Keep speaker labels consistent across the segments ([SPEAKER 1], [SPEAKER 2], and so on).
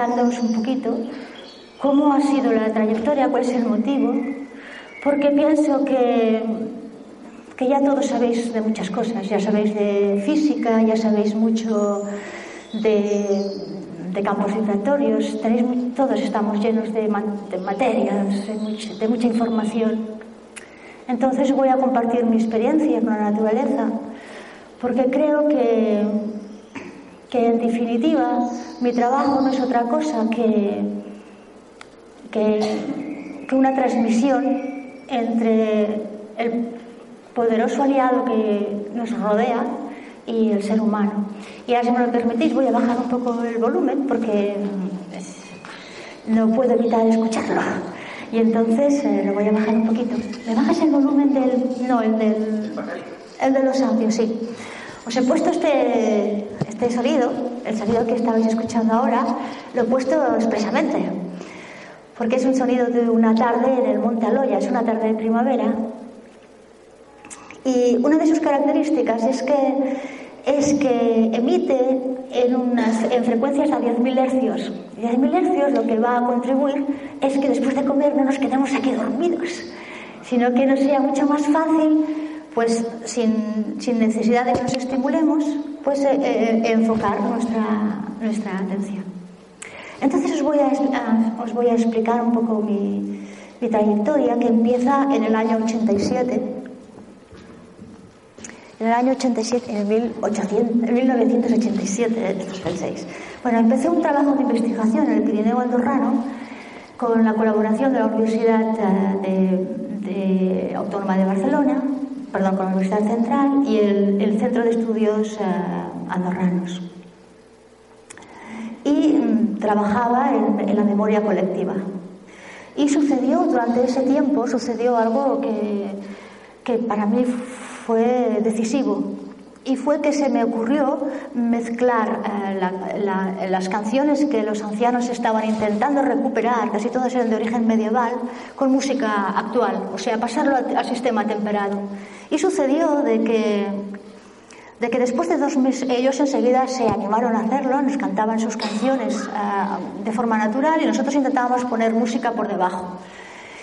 [SPEAKER 1] Explicándoos un poquito cómo ha sido la trayectoria, cuál es el motivo, porque pienso que, que ya todos sabéis de muchas cosas, ya sabéis de física, ya sabéis mucho de, de campos vibratorios, tenéis, todos estamos llenos de, de materias, de mucha, de mucha información. Entonces voy a compartir mi experiencia con la naturaleza, porque creo que que en definitiva mi trabajo no es otra cosa que, que, una transmisión entre el poderoso aliado que nos rodea y el ser humano. Y ahora, si me lo permitís, voy a bajar un poco el volumen porque no puedo evitar escucharlo. Y entonces eh, lo voy a bajar un poquito. ¿Me bajas el volumen del.? No, el del. El de los audios, sí. Os he puesto este, este sonido, el sonido que estabais escuchando ahora, lo he puesto expresamente, porque es un sonido de una tarde en el Monte Aloya, es una tarde de primavera. Y una de sus características es que es que emite en, unas, en frecuencias de 10.000 hercios. 10.000 hercios lo que va a contribuir es que después de comer no nos quedemos aquí dormidos, sino que nos sea mucho más fácil pues sin, sin, necesidad de que nos estimulemos, pues eh, eh, enfocar nuestra, nuestra atención. Entonces os voy a, os voy a explicar un poco mi, mi, trayectoria que empieza en el año 87. En el año 87, en, 1800, en 1987, estos penséis. Bueno, empecé un trabajo de investigación en el Pirineo Andorrano con la colaboración de la Universidad eh, Autónoma de Barcelona, perdón, con la Universidad Central y el, Centro de Estudios eh, Andorranos. Y mm, trabajaba en, la memoria colectiva. Y sucedió, durante ese tiempo, sucedió algo que, que para mí fue decisivo y fue que se me ocurrió mezclar eh, la, la, las canciones que los ancianos estaban intentando recuperar, casi todas eran de origen medieval, con música actual, o sea, pasarlo al sistema temperado. Y sucedió de que, de que después de dos meses ellos enseguida se animaron a hacerlo, nos cantaban sus canciones uh, de forma natural y nosotros intentábamos poner música por debajo.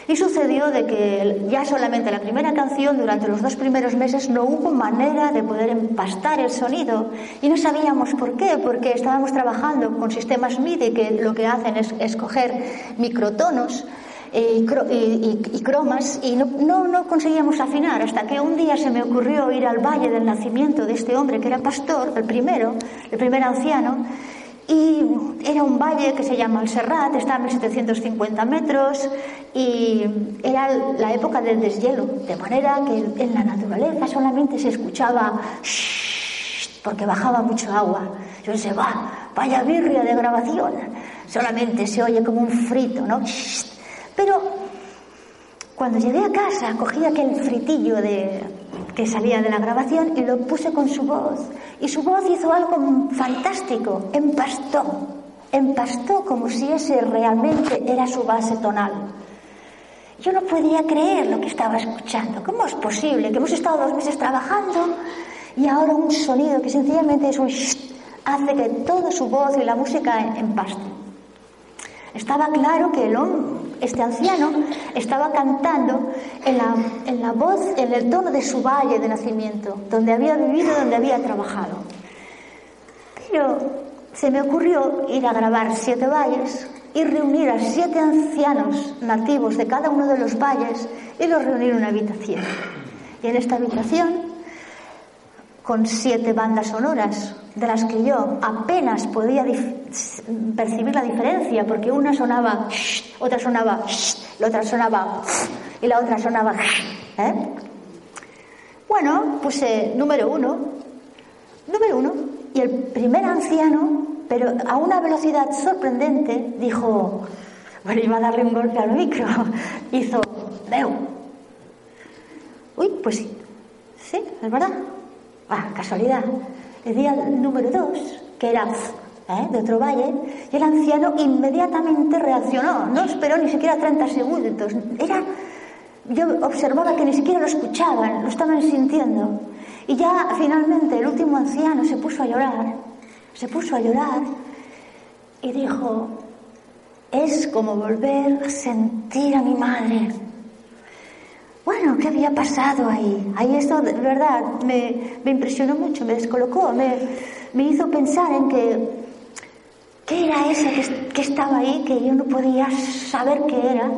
[SPEAKER 1] Y sucedió de que ya solamente la primera canción, durante los dos primeros meses, no hubo manera de poder empastar el sonido. Y no sabíamos por qué, porque estábamos trabajando con sistemas MIDI que lo que hacen es escoger microtonos. Y, y, y, cromas y no, no, no, conseguíamos afinar hasta que un día se me ocurrió ir al valle del nacimiento de este hombre que era pastor, el primero, el primer anciano, y era un valle que se llama el Serrat, está a 1750 metros y era la época del deshielo, de manera que en la naturaleza solamente se escuchaba shh, porque bajaba mucho agua. Yo pensé, va, vaya birria de grabación, solamente se oye como un frito, ¿no? Shh. Pero cuando llegué a casa cogí aquel fritillo de, que salía de la grabación y lo puse con su voz. Y su voz hizo algo fantástico, empastó, empastó como si ese realmente era su base tonal. Yo no podía creer lo que estaba escuchando. ¿Cómo es posible que hemos estado dos meses trabajando y ahora un sonido que sencillamente es un hace que toda su voz y la música empaste? Estaba claro que el este anciano estaba cantando en la, en la voz, en el tono de su valle de nacimiento, donde había vivido, donde había trabajado. Pero se me ocurrió ir a grabar siete valles y reunir a siete ancianos nativos de cada uno de los valles y los reunir en una habitación. Y en esta habitación, con siete bandas sonoras, de las que yo apenas podía percibir la diferencia, porque una sonaba, otra sonaba, la otra sonaba, y la otra sonaba. ¿eh? Bueno, puse número uno, número uno, y el primer anciano, pero a una velocidad sorprendente, dijo, bueno, iba a darle un golpe al micro, hizo, veo. Uy, pues sí, sí, es verdad. Ah, casualidad. Di al número dos, que era ¿eh? de otro valle, y el anciano inmediatamente reaccionó. No esperó ni siquiera 30 segundos. Era, yo observaba que ni siquiera lo escuchaban, lo estaban sintiendo. Y ya finalmente el último anciano se puso a llorar, se puso a llorar y dijo, es como volver a sentir a mi madre. Bueno, ¿qué había pasado ahí? Ahí esto, de verdad, me, impresionó mucho, me descolocó, me, me, hizo pensar en que, ¿qué era eso que, que estaba ahí, que yo no podía saber qué era?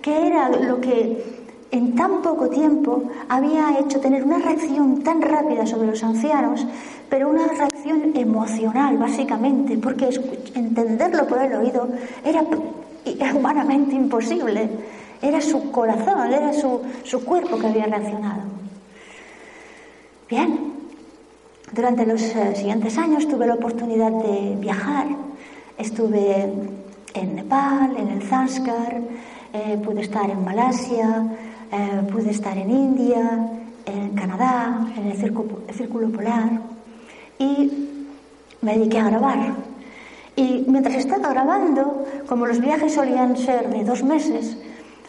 [SPEAKER 1] ¿Qué era lo que en tan poco tiempo había hecho tener una reacción tan rápida sobre los ancianos, pero una reacción emocional, básicamente, porque entenderlo por el oído era humanamente imposible. Era su corazón, era su, su cuerpo que había reaccionado. Bien, durante los eh, siguientes años tuve la oportunidad de viajar. Estuve en Nepal, en el Zanskar, eh, pude estar en Malasia, eh, pude estar en India, en Canadá, en el círculo, Polar y me dediqué a grabar. Y mientras estaba grabando, como los viajes solían ser de dos meses,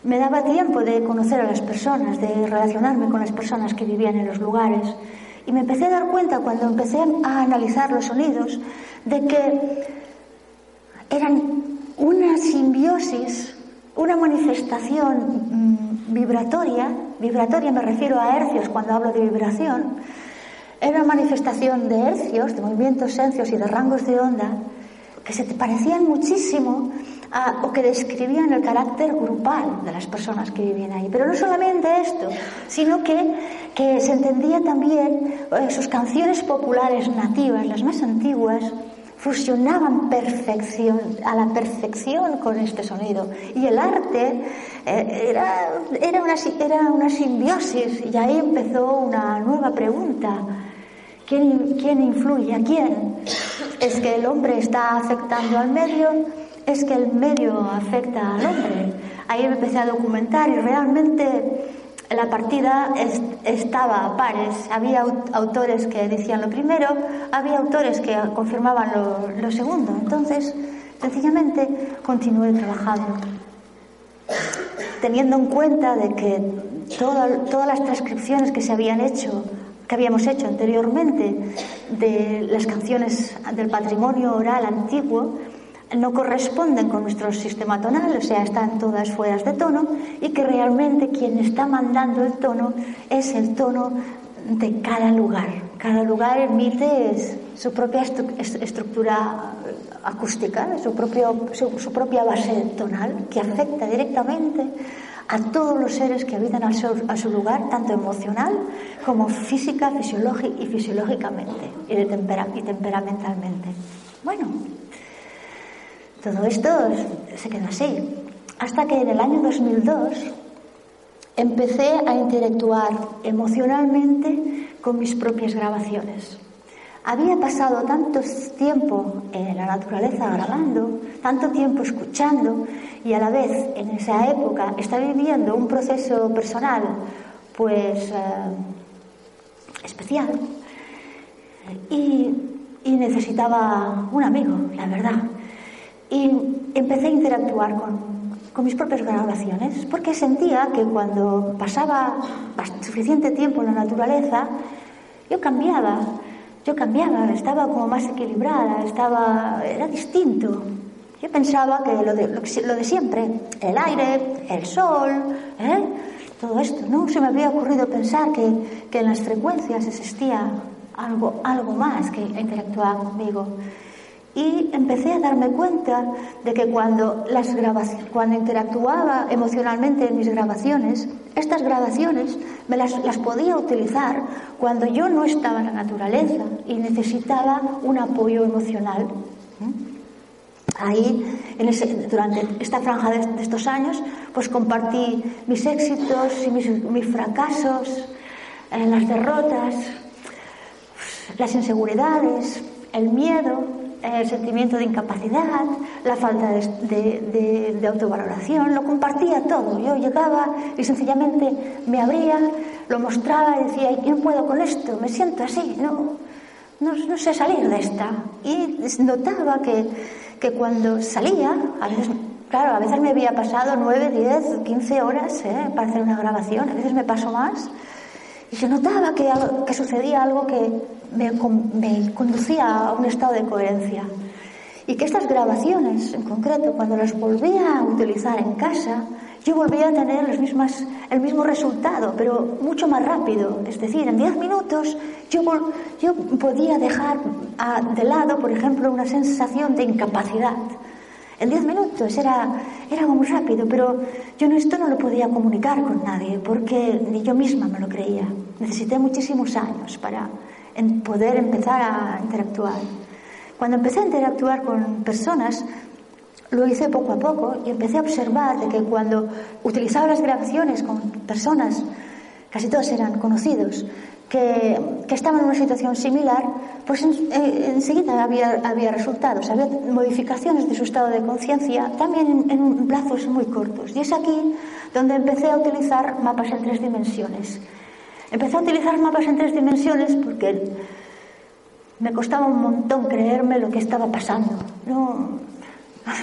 [SPEAKER 1] me daba tiempo de conocer a las personas, de relacionarme con las personas que vivían en los lugares. Y me empecé a dar cuenta cuando empecé a analizar los sonidos de que eran una simbiosis, una manifestación mm, vibratoria, vibratoria me refiero a hercios cuando hablo de vibración, era una manifestación de hercios, de movimientos hercios y de rangos de onda que se parecían muchísimo o que describían el carácter grupal de las personas que vivían ahí. Pero no solamente esto, sino que, que se entendía también eh, sus canciones populares nativas, las más antiguas, fusionaban perfección, a la perfección con este sonido. Y el arte eh, era, era, una, era una simbiosis y ahí empezó una nueva pregunta. ¿Quién, ¿Quién influye a quién? ¿Es que el hombre está afectando al medio? ¿Es que el medio afecta al hombre? Ahí me empecé a documentar y realmente la partida estaba a pares. Había autores que decían lo primero, había autores que confirmaban lo, segundo. Entonces, sencillamente continué trabajando, teniendo en cuenta de que todas las transcripciones que se habían hecho, que habíamos hecho anteriormente de las canciones del patrimonio oral antiguo, no corresponden con nuestro sistema tonal, o sea, están todas fuera de tono, y que realmente quien está mandando el tono es el tono de cada lugar. Cada lugar emite su propia estructura acústica, su, su, propia base tonal, que afecta directamente a todos los seres que habitan a su, a su lugar, tanto emocional como física y fisiológicamente y, de y temperamentalmente. Bueno, todo esto se quedó así. Hasta que en el año 2002 empecé a interactuar emocionalmente con mis propias grabaciones. Había pasado tanto tiempo en la naturaleza grabando, tanto tiempo escuchando y a la vez en esa época estaba viviendo un proceso personal pues eh, especial y necesitaba un amigo, la verdad. Y empecé a interactuar con, mis propias grabaciones, porque sentía que cuando pasaba suficiente tiempo en la naturaleza, yo cambiaba, yo cambiaba, estaba como más equilibrada, estaba, era distinto. Yo pensaba que lo de, lo de siempre, el aire, el sol, ¿eh? todo esto. No se me había ocurrido pensar que, que en las frecuencias existía algo, algo más que interactuaba conmigo. Y empecé a darme cuenta de que cuando, las cuando interactuaba emocionalmente en mis grabaciones, estas grabaciones me las, las podía utilizar cuando yo no estaba en la naturaleza y necesitaba un apoyo emocional. Ahí, en ese, durante esta franja de, estos años, pues compartí mis éxitos y mis, mis fracasos, eh, las derrotas, las inseguridades, el miedo, el sentimiento de incapacidad, la falta de, autovaloración, lo compartía todo. Yo llegaba y sencillamente me abría, lo mostraba y decía, ¿y no puedo con esto? Me siento así, no, no, sé salir de esta. Y notaba que, que, cuando salía, a veces, claro, a veces me había pasado 9, 10, 15 horas ¿eh? para hacer una grabación, a veces me pasó más. Y se notaba que, que sucedía algo que me, me, conducía a un estado de coherencia. Y que estas grabaciones, en concreto, cuando las volvía a utilizar en casa, yo volvía a tener los mismas, el mismo resultado, pero mucho más rápido. Es decir, en 10 minutos yo, yo podía dejar a, de lado, por ejemplo, una sensación de incapacidad en diez minutos era, era muy rápido, pero yo esto no lo podía comunicar con nadie porque ni yo misma me lo creía. Necesité muchísimos años para poder empezar a interactuar. Cuando empecé a interactuar con personas, lo hice poco a poco y empecé a observar de que cuando utilizaba las grabaciones con personas, casi todos eran conocidos, que, estaban en una situación similar, pues eh, enseguida había, había, resultados, había modificaciones de su estado de conciencia, también en, en, plazos muy cortos. Y es aquí donde empecé a utilizar mapas en tres dimensiones. Empecé a utilizar mapas en tres dimensiones porque me costaba un montón creerme lo que estaba pasando. No,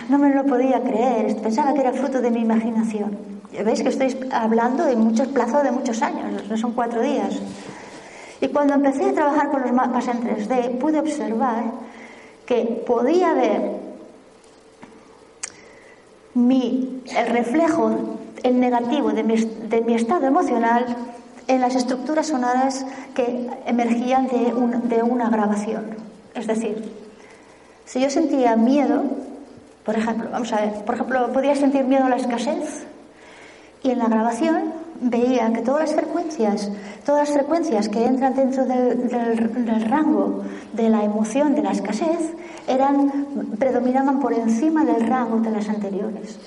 [SPEAKER 1] no me lo podía creer, pensaba que era fruto de mi imaginación. Veis que estoy hablando de muchos plazos de muchos años, no son cuatro días. Y cuando empecé a trabajar con los mapas en 3D, pude observar que podía ver mi, el reflejo, el negativo de mi, estado emocional en las estructuras sonoras que emergían de, de una grabación. Es decir, si yo sentía miedo, por ejemplo, vamos a ver, por ejemplo, podía sentir miedo a la escasez y en la grabación veía que todas las frecuencias, todas las frecuencias que entran dentro del, rango de la emoción de la escasez, eran, predominaban por encima del rango de las anteriores.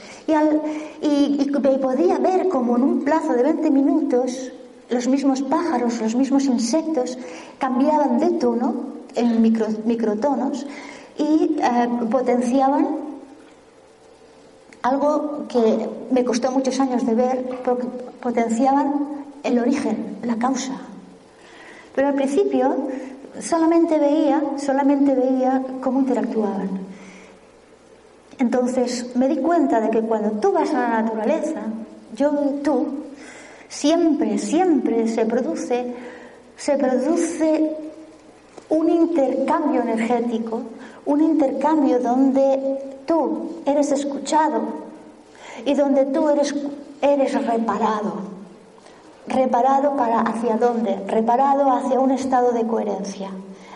[SPEAKER 1] Y, podía ver como en un plazo de 20 minutos los mismos pájaros, los mismos insectos cambiaban de tono en microtonos y eh, potenciaban algo que me costó muchos años de ver porque potenciaban el origen, la causa. Pero al principio solamente veía, solamente veía cómo interactuaban. Entonces me di cuenta de que cuando tú vas a la naturaleza, yo y tú, siempre, siempre se produce, se produce un intercambio energético, un intercambio donde tú eres escuchado y donde tú eres, eres reparado. ¿Reparado para hacia dónde? Reparado hacia un estado de coherencia.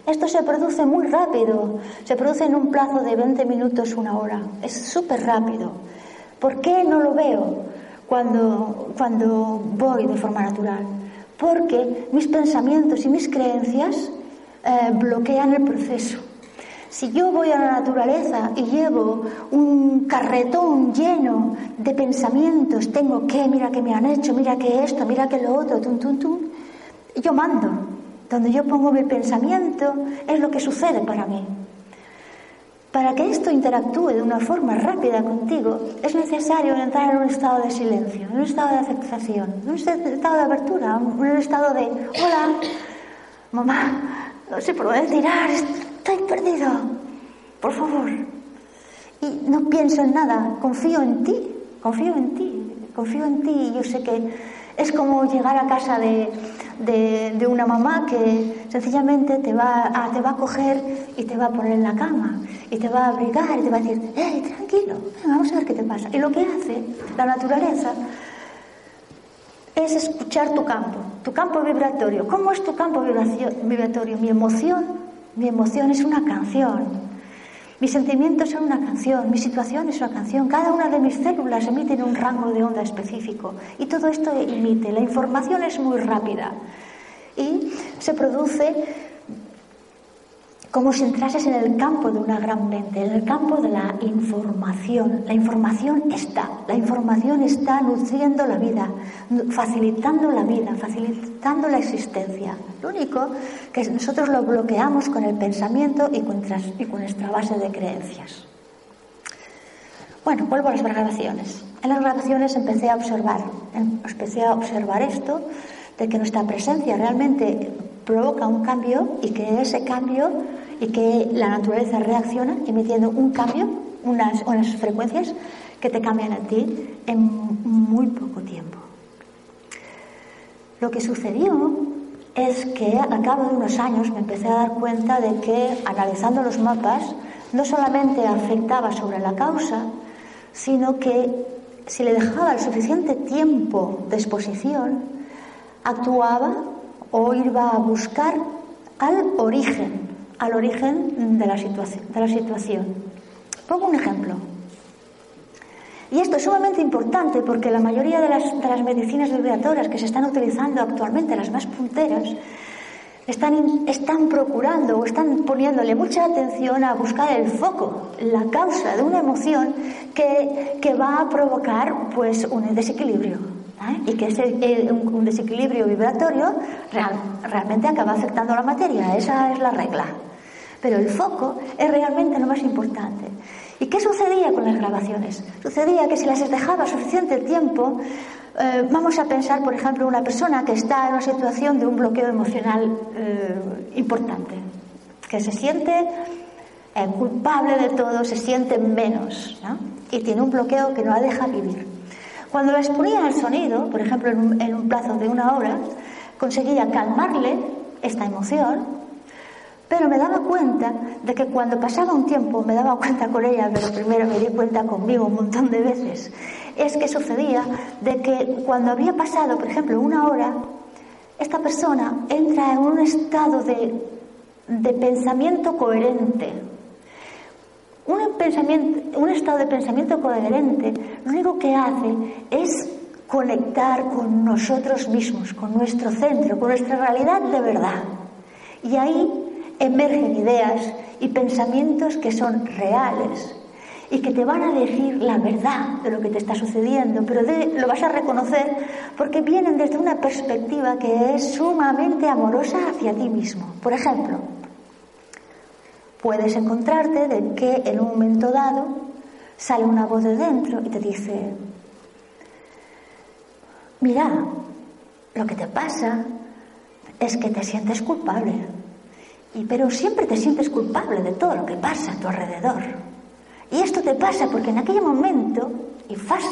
[SPEAKER 1] Esto se produce muy rápido, se produce en un plazo de 20 minutos, una hora. Es súper rápido. ¿Por qué no lo veo cuando, cuando voy de forma natural? Porque mis pensamientos y mis creencias eh, bloquean el proceso. Si yo voy a la naturaleza y llevo un carretón lleno de pensamientos, tengo que, mira que me han hecho, mira que esto, mira que lo otro, tum, tum, tum, yo mando. Donde yo pongo mi pensamiento es lo que sucede para mí. Para que esto interactúe de una forma rápida contigo, es necesario entrar en un estado de silencio, en un estado de aceptación, en un estado de apertura, en un estado de, hola, mamá, no sé por dónde tirar, estoy perdido, por favor. Y no pienso en nada, confío en ti, confío en ti, confío en ti. Y yo sé que es como llegar a casa de, de, una mamá que sencillamente te va, a, te va a coger y te va a poner en la cama y te va a abrigar y te va a decir, ¡eh, tranquilo! tranquilo, vamos a ver qué te pasa. Y lo que hace la naturaleza es escuchar tu campo, tu campo vibratorio. ¿Cómo es tu campo vibratorio? Mi emoción, mi emoción es una canción. Mis sentimientos son una canción, mi situación es una canción. Cada una de mis células emite un rango de onda específico y todo esto emite. La información es muy rápida y se produce como si entrases en el campo de una gran mente, en el campo de la información. La información está, la información está nutriendo la vida, facilitando la vida, facilitando la existencia. Lo único que nosotros lo bloqueamos con el pensamiento y con, nuestra base de creencias. Bueno, vuelvo a las grabaciones. En las grabaciones empecé a observar, empecé a observar esto, de que nuestra presencia realmente provoca un cambio y que ese cambio y que la naturaleza reacciona emitiendo un cambio, unas, unas frecuencias que te cambian a ti en muy poco tiempo. Lo que sucedió es que al cabo de unos años me empecé a dar cuenta de que analizando los mapas no solamente afectaba sobre la causa, sino que si le dejaba el suficiente tiempo de exposición, actuaba o iba a buscar al origen, al origen de la, situación, de la situación. Pongo un ejemplo. Y esto es sumamente importante porque la mayoría de las, de las medicinas vibratorias que se están utilizando actualmente, las más punteras, están, están procurando o están poniéndole mucha atención a buscar el foco, la causa de una emoción que, que va a provocar pues, un desequilibrio. ¿eh? y que ese, un, desequilibrio vibratorio realmente acaba afectando la materia, esa es la regla. Pero el foco es realmente lo más importante. ¿Y qué sucedía con las grabaciones? Sucedía que si las dejaba suficiente tiempo, eh, vamos a pensar, por ejemplo, una persona que está en una situación de un bloqueo emocional eh, importante, que se siente culpable de todo, se siente menos, y tiene un bloqueo que no la deja vivir. Cuando la exponía al sonido, por ejemplo en un, plazo de una hora, conseguía calmarle esta emoción, pero me daba cuenta de que cuando pasaba un tiempo, me daba cuenta con ella, pero primero me di cuenta conmigo un montón de veces, es que sucedía de que cuando había pasado, por ejemplo, una hora, esta persona entra en un estado de, de pensamiento coherente, un, pensamiento, un estado de pensamiento coherente lo único que hace es conectar con nosotros mismos, con nuestro centro, con nuestra realidad de verdad. Y ahí emergen ideas y pensamientos que son reales y que te van a decir la verdad de lo que te está sucediendo, pero lo vas a reconocer porque vienen desde una perspectiva que es sumamente amorosa hacia ti mismo. Por ejemplo, puedes encontrarte de que en un momento dado sale una voz de dentro y te dice, mira, lo que te pasa es que te sientes culpable, y, pero siempre te sientes culpable de todo lo que pasa a tu alrededor. Y esto te pasa porque en aquel momento, y fas,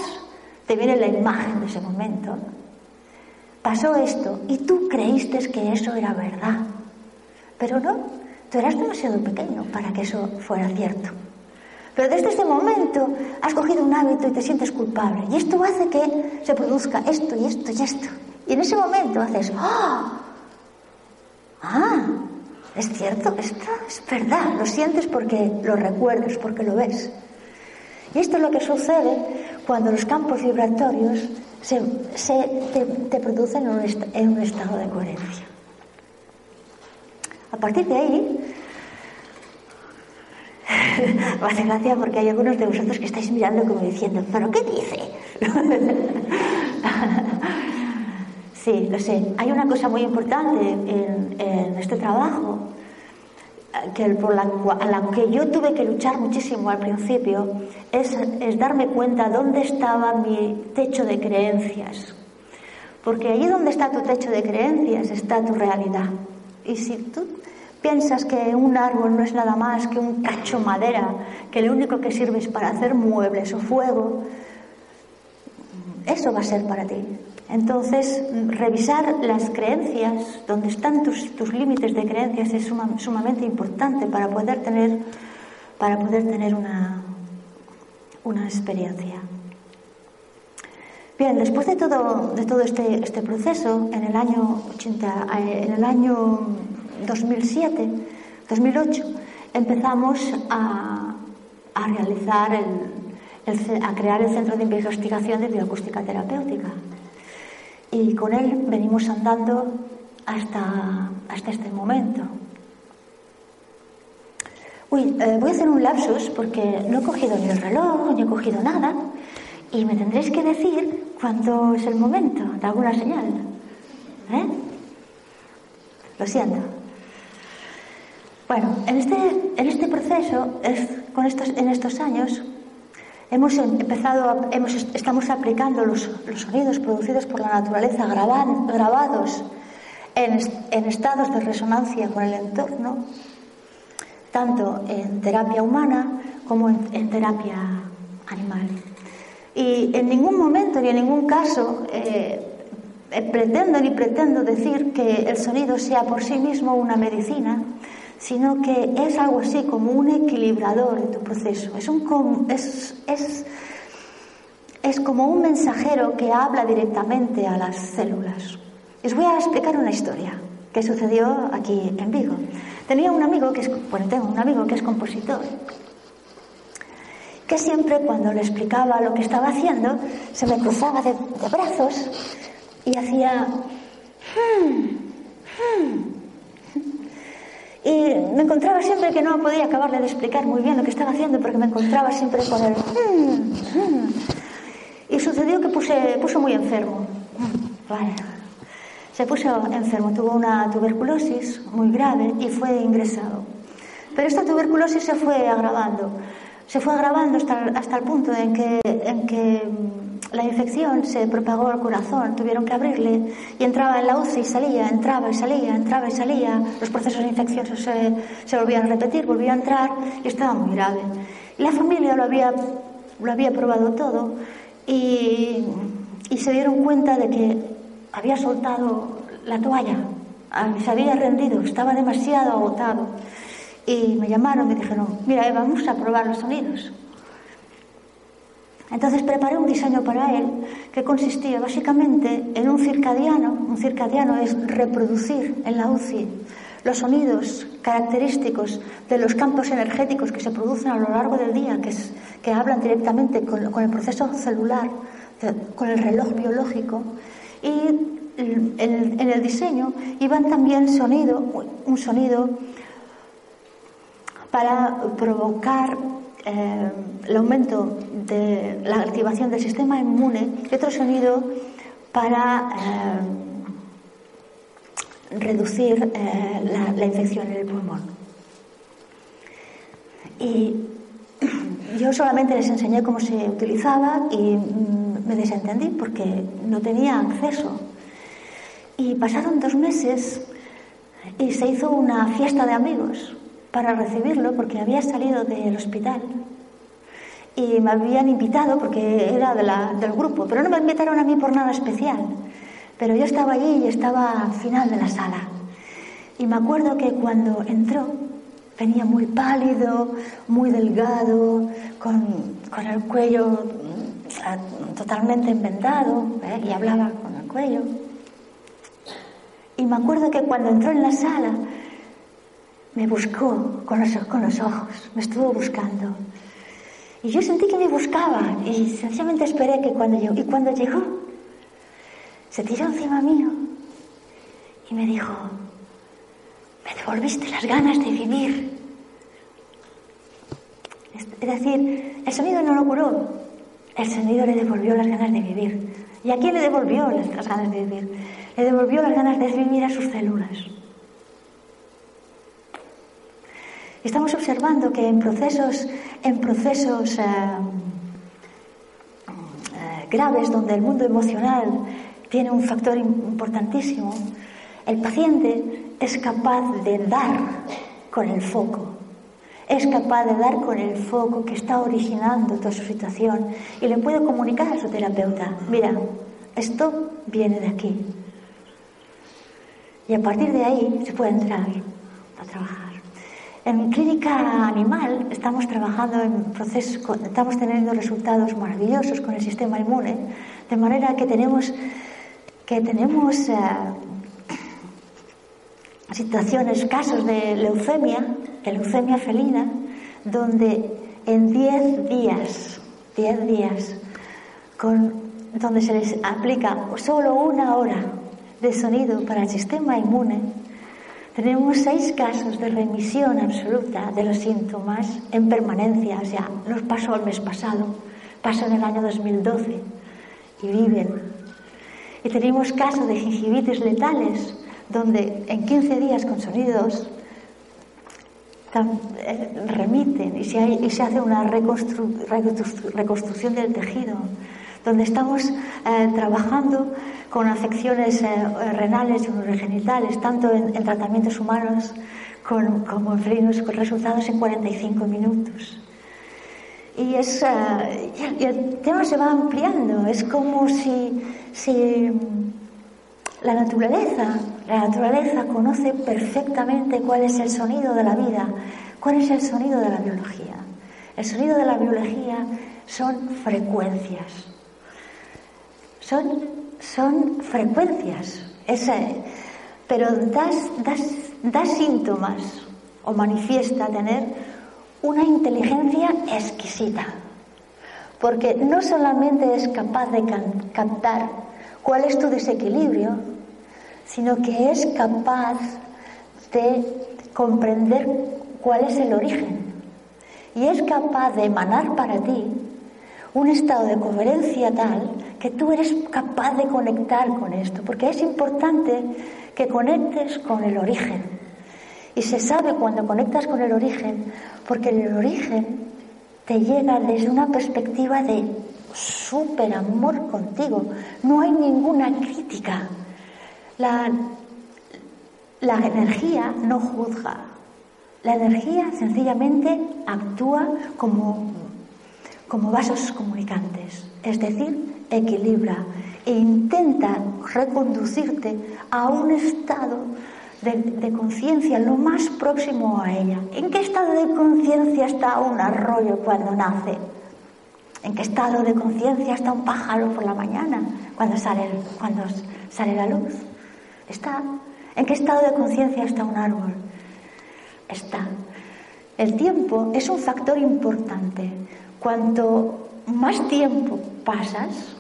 [SPEAKER 1] te viene la imagen de ese momento, pasó esto y tú creíste que eso era verdad, pero no, Tú eras demasiado pequeño para que eso fuera cierto. Pero desde este momento has cogido un hábito y te sientes culpable. Y esto hace que se produzca esto y esto y esto. Y en ese momento haces, ¡ah! ¡Ah! Es cierto, esto es verdad. Lo sientes porque lo recuerdas, porque lo ves. Y esto es lo que sucede cuando los campos vibratorios se, te, producen en un estado de coherencia. A partir de ahí, me gracia porque hay algunos de vosotros que estáis mirando como diciendo, ¿pero qué dice? sí, lo sé. Hay una cosa muy importante en, este trabajo que por a la que yo tuve que luchar muchísimo al principio es, es darme cuenta dónde estaba mi techo de creencias. Porque allí donde está tu techo de creencias está tu realidad. Y si tú piensas que un árbol no es nada más que un cacho madera, que lo único que sirve es para hacer muebles o fuego, eso va a ser para ti. Entonces, revisar las creencias, donde están tus, tus límites de creencias, es sumamente importante para poder tener, para poder tener una, una experiencia. Bien, después de todo, de todo este, este proceso, en el año 80, eh, en el año 2007, 2008, empezamos a, a realizar el, a crear el Centro de Investigación de Bioacústica Terapéutica. Y con él venimos andando hasta, hasta este momento. Uy, eh, voy a hacer un lapsus porque no he cogido ni el reloj, ni he cogido nada, y me tendréis que decir cuándo es el momento de alguna señal. ¿Eh? Lo siento. Bueno, en este, en este proceso, con estos, en estos años, hemos empezado, estamos aplicando los, sonidos producidos por la naturaleza grabados en, estados de resonancia con el entorno tanto en terapia humana como en, terapia animal. Y en ningún momento ni en ningún caso eh, pretendo ni pretendo decir que el sonido sea por sí mismo una medicina, sino que es algo así como un equilibrador de tu proceso. Es, un, es, es, es como un mensajero que habla directamente a las células. Les voy a explicar una historia que sucedió aquí en Vigo. Tenía un amigo que es, bueno, tengo un amigo que es compositor, que siempre cuando le explicaba lo que estaba haciendo, se me cruzaba de, brazos y hacía... Hmm, hmm". Y me encontraba siempre que no podía acabarle de explicar muy bien lo que estaba haciendo porque me encontraba siempre con el... Hmm, y sucedió que puse, puso muy enfermo. Vale se puso enfermo, tuvo una tuberculosis muy grave y fue ingresado. Pero esta tuberculosis se fue agravando, se fue agravando hasta, hasta el punto en que, en que mm, la infección se propagó al corazón, tuvieron que abrirle y entraba en la UCI y salía, entraba y salía, entraba y salía, los procesos infecciosos se, volvían a repetir, volvía a entrar y estaba muy grave. La familia lo había, lo había probado todo y, y se dieron cuenta de que había soltado la toalla, ah, se había rendido, estaba demasiado agotado. Y me llamaron y me dijeron, mira, vamos a probar los sonidos. Entonces preparé un diseño para él que consistía básicamente en un circadiano. Un circadiano es reproducir en la UCI los sonidos característicos de los campos energéticos que se producen a lo largo del día, que, hablan directamente con, con el proceso celular, con el reloj biológico, y en, el diseño iban también sonido, un sonido para provocar eh, el aumento de la activación del sistema inmune y otro sonido para eh, reducir eh, la, infección en el pulmón. Y yo solamente les enseñé cómo se utilizaba y mm, me desentendí porque no tenía acceso. Y pasaron dos meses y se hizo una fiesta de amigos para recibirlo porque había salido del hospital. Y me habían invitado porque era de la, del grupo, pero no me invitaron a mí por nada especial. Pero yo estaba allí y estaba al final de la sala. Y me acuerdo que cuando entró, venía muy pálido, muy delgado, con, con el cuello mm, totalmente envendado ¿eh? y hablaba con el cuello. Y me acuerdo que cuando entró en la sala me buscó con los, con los ojos, me estuvo buscando. Y yo sentí que me buscaba y sencillamente esperé que cuando llegó. Y cuando llegó, se tiró encima mío y me dijo, me devolviste las ganas de vivir. Es decir, el sonido no lo curó, el sonido le devolvió las ganas de vivir. ¿Y a quién le devolvió las ganas de vivir? Le devolvió las ganas de vivir a sus células. Estamos observando que en procesos, en procesos eh, eh, graves donde el mundo emocional tiene un factor importantísimo, el paciente es capaz de dar con el foco, es capaz de dar con el foco que está originando toda su situación y le puede comunicar a su terapeuta, mira, esto viene de aquí. Y a partir de ahí se puede entrar a trabajar. En clínica animal estamos trabajando en procesos, estamos teniendo resultados maravillosos con el sistema inmune, de manera que tenemos, que tenemos eh, situaciones, casos de leucemia, de leucemia felina, donde en 10 días, 10 días, con, donde se les aplica solo una hora de sonido para el sistema inmune, tenemos seis casos de remisión absoluta de los síntomas en permanencia. O sea, nos pasó el mes pasado, pasó en el año 2012 y viven. Y tenemos casos de gingivitis letales, donde en 15 días con sonidos eh, remiten y se, y se hace una reconstrucción del tejido, donde estamos eh, trabajando con afecciones eh, renales y urogenitales, tanto en, tratamientos humanos como en felinos, con resultados en 45 minutos. Y, es, y el tema se va ampliando, es como si, si la naturaleza, la naturaleza conoce perfectamente cuál es el sonido de la vida, cuál es el sonido de la biología. El sonido de la biología son frecuencias. Son, son frecuencias. pero da síntomas o manifiesta tener una inteligencia exquisita. Porque no solamente es capaz de captar cuál es tu desequilibrio, sino que es capaz de comprender cuál es el origen y es capaz de emanar para ti un estado de coherencia tal que tú eres capaz de conectar con esto, porque es importante que conectes con el origen. Y se sabe cuando conectas con el origen, porque el origen te llega desde una perspectiva de súper amor contigo. No hay ninguna crítica. La, la energía no juzga. La energía sencillamente actúa como, como vasos comunicantes, es decir, equilibra e intenta reconducirte a un estado de, conciencia lo más próximo a ella. ¿En qué estado de conciencia está un arroyo cuando nace? ¿En qué estado de conciencia está un pájaro por la mañana cuando sale, cuando sale la luz? Está. ¿En qué estado de conciencia está un árbol? Está. El tiempo es un factor importante. Cuanto más tiempo pasas,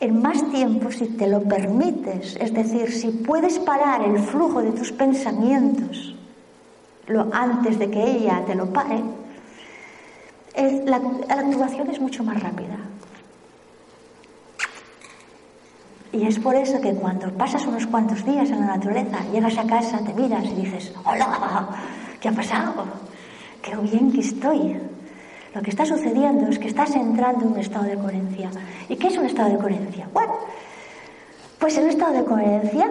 [SPEAKER 1] en más tiempo, si te lo permites, es decir, si puedes parar el flujo de tus pensamientos lo, antes de que ella te lo pare, la, actuación es mucho más rápida. Y es por eso que cuando pasas unos cuantos días en la naturaleza, llegas a casa, te miras y dices, hola, ¿qué ha pasado? Qué bien que estoy. Lo que está sucediendo es que estás entrando en un estado de coherencia. ¿Y qué es un estado de coherencia? Bueno, pues el estado de coherencia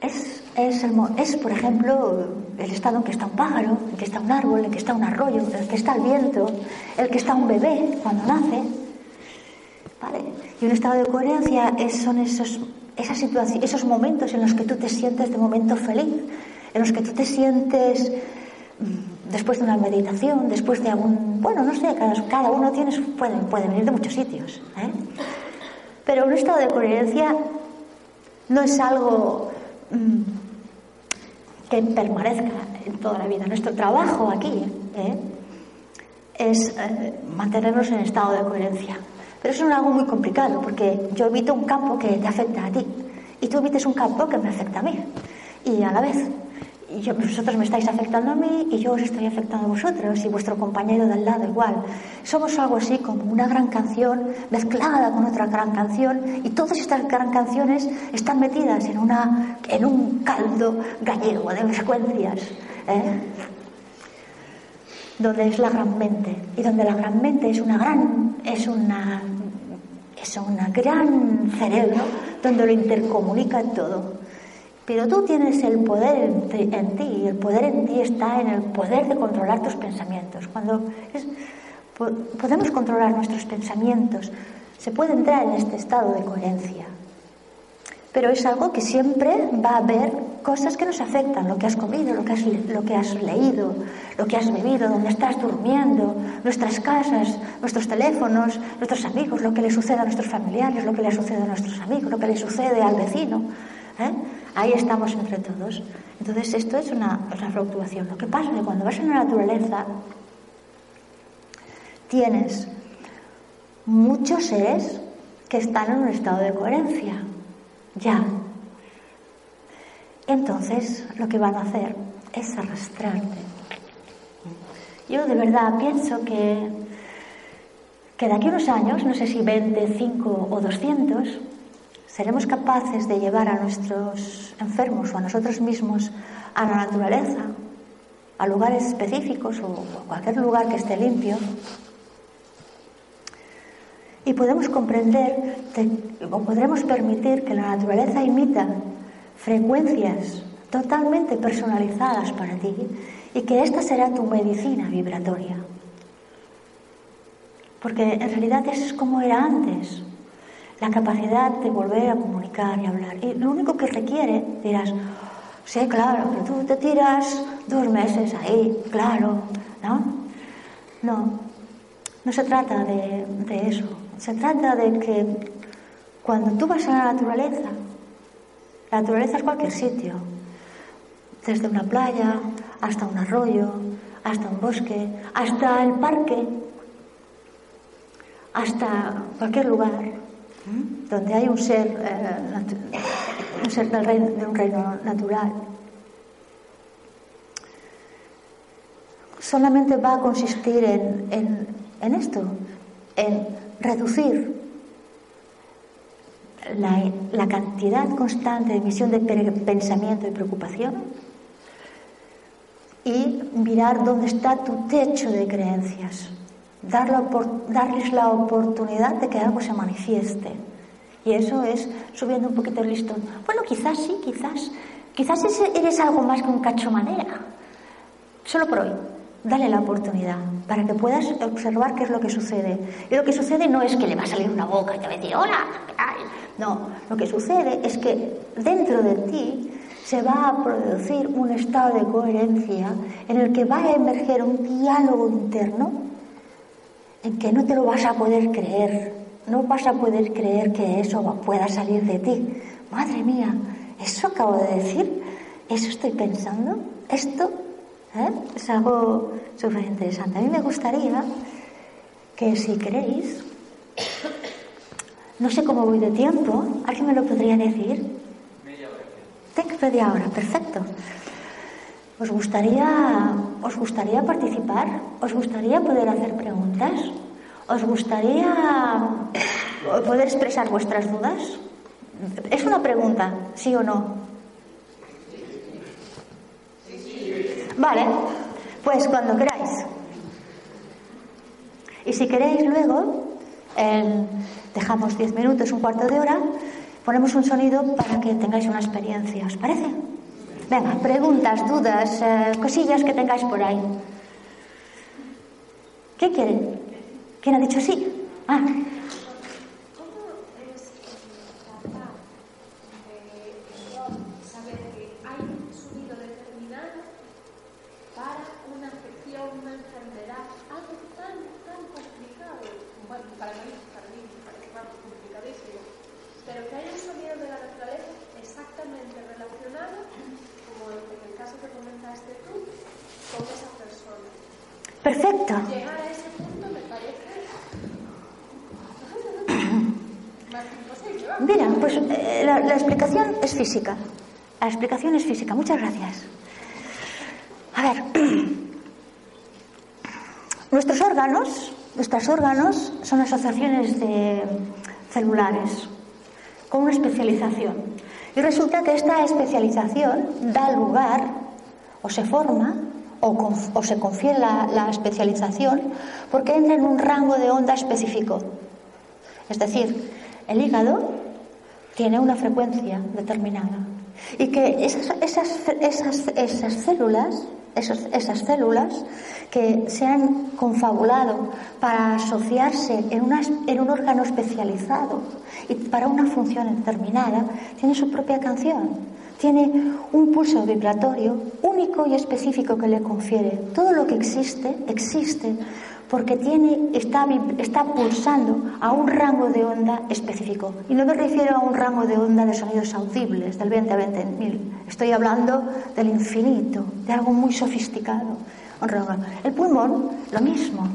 [SPEAKER 1] es, es, es, por ejemplo, el estado en que está un pájaro, en que está un árbol, en que está un arroyo, en que está el viento, el que está un bebé cuando nace. ¿Vale? Y un estado de coherencia son esos, esas situaciones, esos momentos en los que tú te sientes de momento feliz, en los que tú te sientes mm, después de una meditación, después de algún, bueno, no sé, cada, uno tiene, puede, puede venir de muchos sitios. ¿eh? Pero un estado de coherencia no es algo mm, que permanezca en toda la vida. Nuestro trabajo aquí ¿eh? es eh, mantenernos en estado de coherencia. Pero eso es algo muy complicado porque yo evito un campo que te afecta a ti y tú evites un campo que me afecta a mí. Y a la vez y vosotros me estáis afectando a mí y yo os estoy afectando a vosotros y vuestro compañero del lado igual. Somos algo así como una gran canción mezclada con otra gran canción y todas estas gran canciones están metidas en, una, en un caldo gallego de frecuencias. ¿eh? donde es la gran mente y donde la gran mente es una gran es una es una gran cerebro donde lo intercomunica todo pero tú tienes el poder en ti, y el poder en ti está en el poder de controlar tus pensamientos. Cuando podemos controlar nuestros pensamientos, se puede entrar en este estado de coherencia. pero es algo que siempre va a haber cosas que nos afectan, lo que has comido, lo que has, lo que has leído, lo que has bebido, donde estás durmiendo, nuestras casas, nuestros teléfonos, nuestros amigos, lo que le sucede a nuestros familiares, lo que le sucede a nuestros amigos, lo que le sucede al vecino. ¿eh? Ahí estamos entre todos. Entonces esto es una, una fluctuación. Lo que pasa es que cuando vas en la naturaleza tienes muchos seres que están en un estado de coherencia ya. Entonces lo que van a hacer es arrastrarte. Yo de verdad pienso que, que de aquí a unos años, no sé si 25 o 200, seremos capaces de llevar a nuestros enfermos o a nosotros mismos a la naturaleza, a lugares específicos o a cualquier lugar que esté limpio, y podemos comprender o podremos permitir que la naturaleza imita frecuencias totalmente personalizadas para ti y que esta será tu medicina vibratoria. Porque en realidad eso es como era antes, la capacidad de volver a comunicar y hablar. Y lo único que requiere, dirás, sí, claro, pero tú te tiras dos meses ahí, claro, ¿no? No, no se trata de, de eso. Se trata de que cuando tú vas a la naturaleza, la naturaleza es cualquier sitio, desde una playa hasta un arroyo, hasta un bosque, hasta el parque, hasta cualquier lugar donde hay un ser, eh, un ser del reino, de un reino natural. Solamente va a consistir en, en, en esto, en reducir la, cantidad constante de emisión de pensamiento y preocupación y mirar dónde está tu techo de creencias, darles la oportunidad de que algo se manifieste. Y eso es subiendo un poquito el listón. Bueno, quizás sí, quizás. Quizás eres algo más que un cacho manera. Solo por hoy dale la oportunidad para que puedas observar qué es lo que sucede. Y lo que sucede no es que le va a salir una boca y te va a decir, hola, No, lo que sucede es que dentro de ti se va a producir un estado de coherencia en el que va a emerger un diálogo interno en que no te lo vas a poder creer, no vas a poder creer que eso pueda salir de ti. Madre mía, ¿eso acabo de decir? ¿Eso estoy pensando? ¿Esto ¿Eh? Es algo súper interesante. A mí me gustaría que si queréis, no sé cómo voy de tiempo, ¿alguien me lo podría decir? Media hora. Tengo media hora, perfecto. ¿Os gustaría, ¿Os gustaría participar? ¿Os gustaría poder hacer preguntas? ¿Os gustaría poder expresar vuestras dudas? Es una pregunta, ¿sí o no? Vale, pues cuando queráis. Y si queréis luego, dejamos 10 minutos, un cuarto de hora, ponemos un sonido para que tengáis una experiencia. ¿Os parece? Venga, preguntas, dudas, eh, cosillas que tengáis por ahí. ¿Qué quieren? ¿Quién ha dicho sí? Ah. Perfecto. Mira, pues eh, la, explicación es física. La explicación es física. Muchas gracias. A ver, nuestros órganos, nuestros órganos son asociaciones de celulares con una especialización. Y resulta que esta especialización da lugar o se forma o, se confiere la, especialización porque entra en un rango de onda específico. Es decir, el hígado tiene una frecuencia determinada, Y que esas, esas, esas, esas células, esas células que se han confabulado para asociarse en, en un órgano especializado y para una función determinada, tienen su propia canción tiene un pulso vibratorio único y específico que le confiere. Todo lo que existe, existe porque tiene, está, está pulsando a un rango de onda específico. Y no me refiero a un rango de onda de sonidos audibles, del 20 a 20.000. Estoy hablando del infinito, de algo muy sofisticado. El pulmón, lo mismo.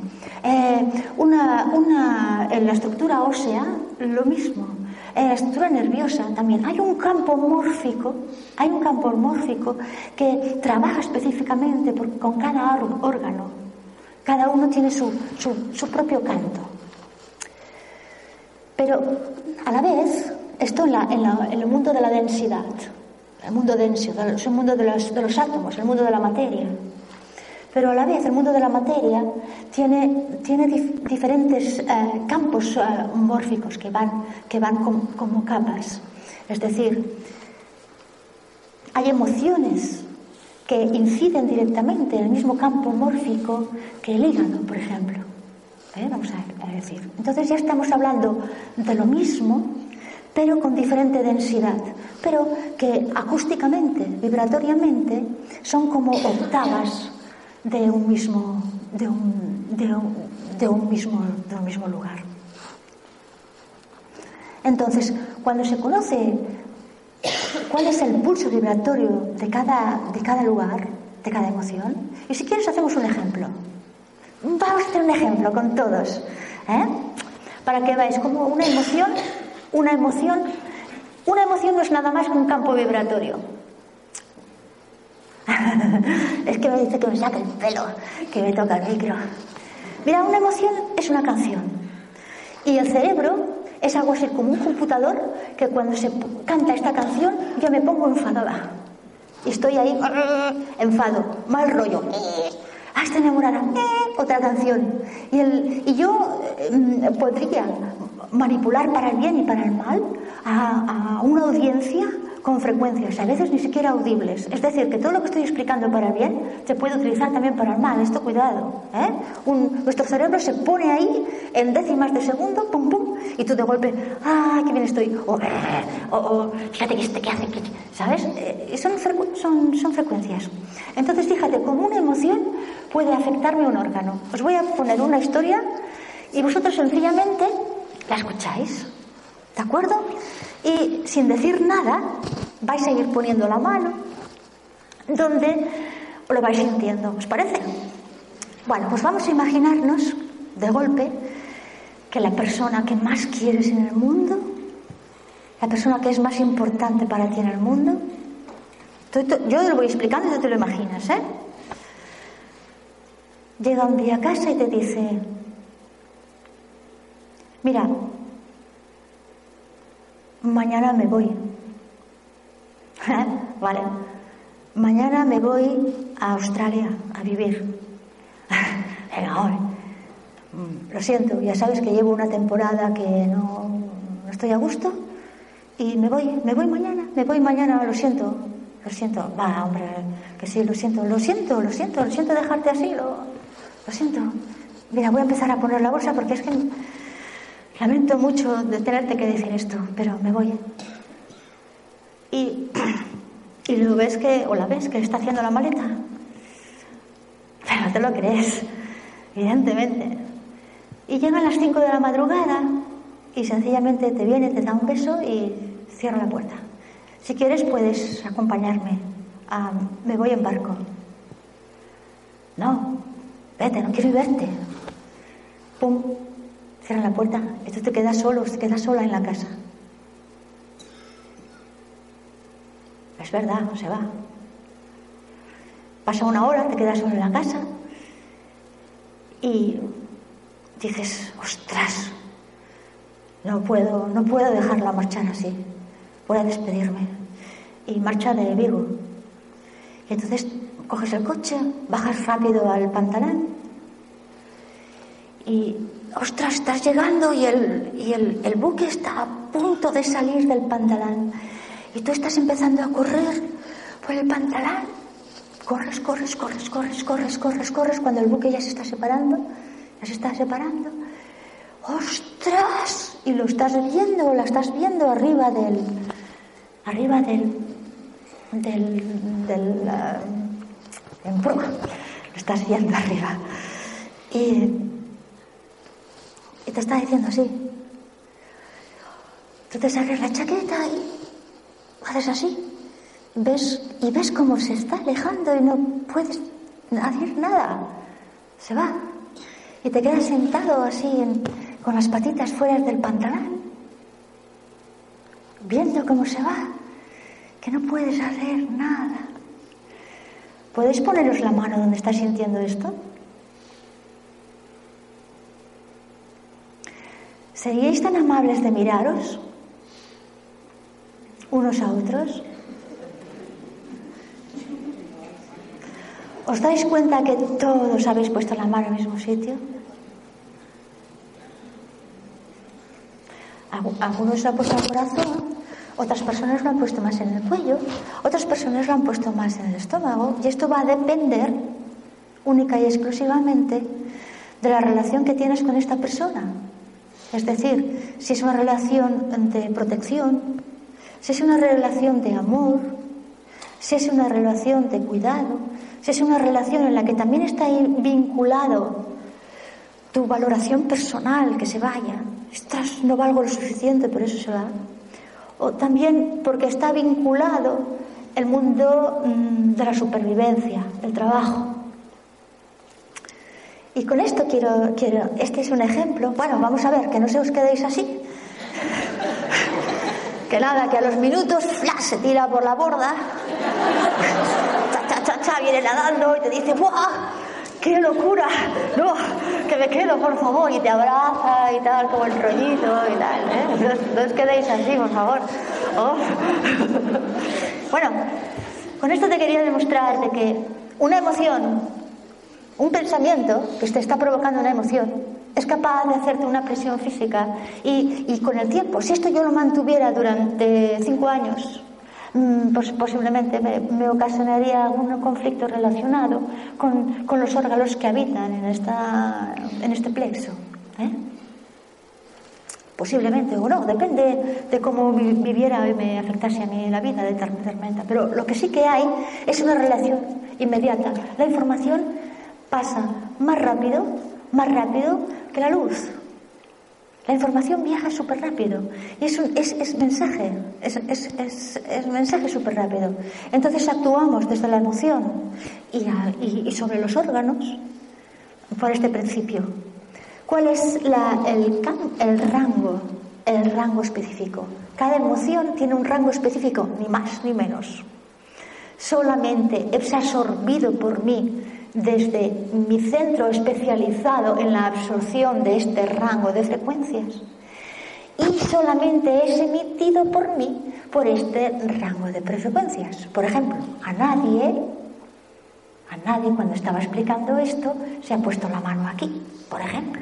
[SPEAKER 1] Eh, una, una, en la estructura ósea, lo mismo. En la estructura nerviosa también hay un campo mórfico, hay un campo mórfico que trabaja específicamente con cada órgano. Cada uno tiene su, su, propio canto. Pero a la vez, esto en, la, en, el mundo de la densidad, el mundo denso, el mundo de los, de los átomos, el mundo de la materia. Pero a la vez el mundo de la materia tiene, diferentes eh, campos eh, mórficos que van, que van como capas. Es decir, hay emociones que inciden directamente en el mismo campo mórfico que el hígado, por ejemplo. ¿Eh? Vamos a decir. Entonces ya estamos hablando de lo mismo, pero con diferente densidad, pero que acústicamente, vibratoriamente, son como octavas de un mismo, de un, de un, mismo, de un mismo lugar. Entonces, cuando se conoce cuál es el pulso vibratorio de cada, de cada lugar, de cada emoción. Y si quieres hacemos un ejemplo. Vamos a hacer un ejemplo con todos. ¿eh? Para que veáis como una emoción, una emoción, una emoción no es nada más que un campo vibratorio. es que me dice que me saque el pelo, que me toca el micro. Mira, una emoción es una canción. Y el cerebro es algo así como un computador que cuando se canta esta canción yo me pongo enfadada. Y estoy ahí, enfado, mal rollo. Está enamorada. Otra canción. Y, el, y yo eh, podría manipular para el bien y para el mal a una audiencia con frecuencias, a veces ni siquiera audibles. Es decir, que todo lo que estoy explicando para bien se puede utilizar también para el mal. Esto cuidado. ¿eh? nuestro cerebro se pone ahí en décimas de segundo, pum, pum, y tú de golpe, ¡ah, qué bien estoy! O, o, fíjate que este que hace, ¿sabes? Eh, son, son, son frecuencias. Entonces, fíjate, como una emoción puede afectarme un órgano. Os voy a poner una historia y vosotros sencillamente la escucháis. ¿De acuerdo? Y sin decir nada, vais a ir poniendo la mano donde lo vais sintiendo. ¿Os parece? Bueno, pues vamos a imaginarnos de golpe que la persona que más quieres en el mundo, la persona que es más importante para ti en el mundo, yo te lo voy explicando y tú te lo imaginas, ¿eh? Llega un día a casa y te dice, mira, mañana me voy. vale. Mañana me voy a Australia a vivir. Venga, mm, Lo siento, ya sabes que llevo una temporada que no, no, estoy a gusto y me voy, me voy mañana, me voy mañana, lo siento, lo siento. Va, hombre, que sí, lo siento, lo siento, lo siento, lo siento dejarte así, lo, lo siento. Mira, voy a empezar a poner la bolsa porque es que Lamento mucho de tenerte que decir esto, pero me voy. Y, y lo ves que, o la ves que está haciendo la maleta. Pero no te lo crees, evidentemente. Y llegan las 5 de la madrugada y sencillamente te viene, te da un beso y cierra la puerta. Si quieres puedes acompañarme. me voy en barco. No, vete, no quiero verte. Pum, Cierra la puerta. Esto te queda solo, te queda sola en la casa. Es verdad, se va. Pasa una hora, te quedas solo en la casa y dices, ostras, no puedo, no puedo dejarla marchar así. Voy a despedirme. Y marcha de Vigo. Y entonces coges el coche, bajas rápido al pantalón y ostras, estás llegando y el, y el, buque está a punto de salir del pantalán. Y tú estás empezando a correr por el pantalón. Corres, corres, corres, corres, corres, corres, corres, cuando el buque ya se está separando, ya se está separando. ¡Ostras! Y lo estás viendo, la estás viendo arriba del. arriba del. del. del. Uh, lo estás viendo arriba. Y. te está diciendo así. Tú te sacas la chaqueta y haces así. Ves, y ves cómo se está alejando y no puedes hacer nada. Se va. Y te quedas sentado así con las patitas fuera del pantalón, viendo cómo se va, que no puedes hacer nada. ¿Podéis poneros la mano donde está sintiendo esto? ¿Seríais tan amables de miraros unos a otros? ¿Os dais cuenta que todos habéis puesto la mano en el mismo sitio? Algunos lo han puesto al corazón, otras personas lo han puesto más en el cuello, otras personas lo han puesto más en el estómago, y esto va a depender única y exclusivamente de la relación que tienes con esta persona. Es decir, si es una relación de protección, si es una relación de amor, si es una relación de cuidado, si es una relación en la que también está vinculado tu valoración personal, que se vaya, estás, no valgo lo suficiente, por eso se va. O también porque está vinculado el mundo mm, de la supervivencia, el trabajo. Y con esto quiero, quiero, este es un ejemplo. Bueno, vamos a ver, que no se os quedéis así. que nada, que a los minutos ¡flash! se tira por la borda. cha, cha, cha, cha, viene nadando y te dice, ¡buah! ¡Qué locura! No, que me quedo, por favor, y te abraza y tal, como el rollito y tal. ¿eh? No, os quedéis así, por favor. Oh. bueno, con esto te quería demostrar de que una emoción, un pensamiento que te está provocando una emoción, es capaz de hacerte una presión física y, y con el tiempo, si esto yo lo mantuviera durante cinco años, Mm, posiblemente me, ocasionaría algún conflicto relacionado con, los órganos que habitan en, esta, en este plexo. ¿eh? Posiblemente o no, depende de cómo viviera y me afectase a mí la vida de tormenta. Pero lo que sí que hay es una relación inmediata. La información pasa más rápido, más rápido que la luz. La información viaja súper rápido y es, es, mensaje, es, es mensaje súper rápido. Entonces actuamos desde la emoción y, y, sobre los órganos por este principio. ¿Cuál es la, el, el rango, el rango específico? Cada emoción tiene un rango específico, ni más ni menos. Solamente es absorbido por mí desde mi centro especializado en la absorción de este rango de frecuencias y solamente es emitido por mí por este rango de frecuencias. Por ejemplo, a nadie, a nadie cuando estaba explicando esto se ha puesto la mano aquí, por ejemplo,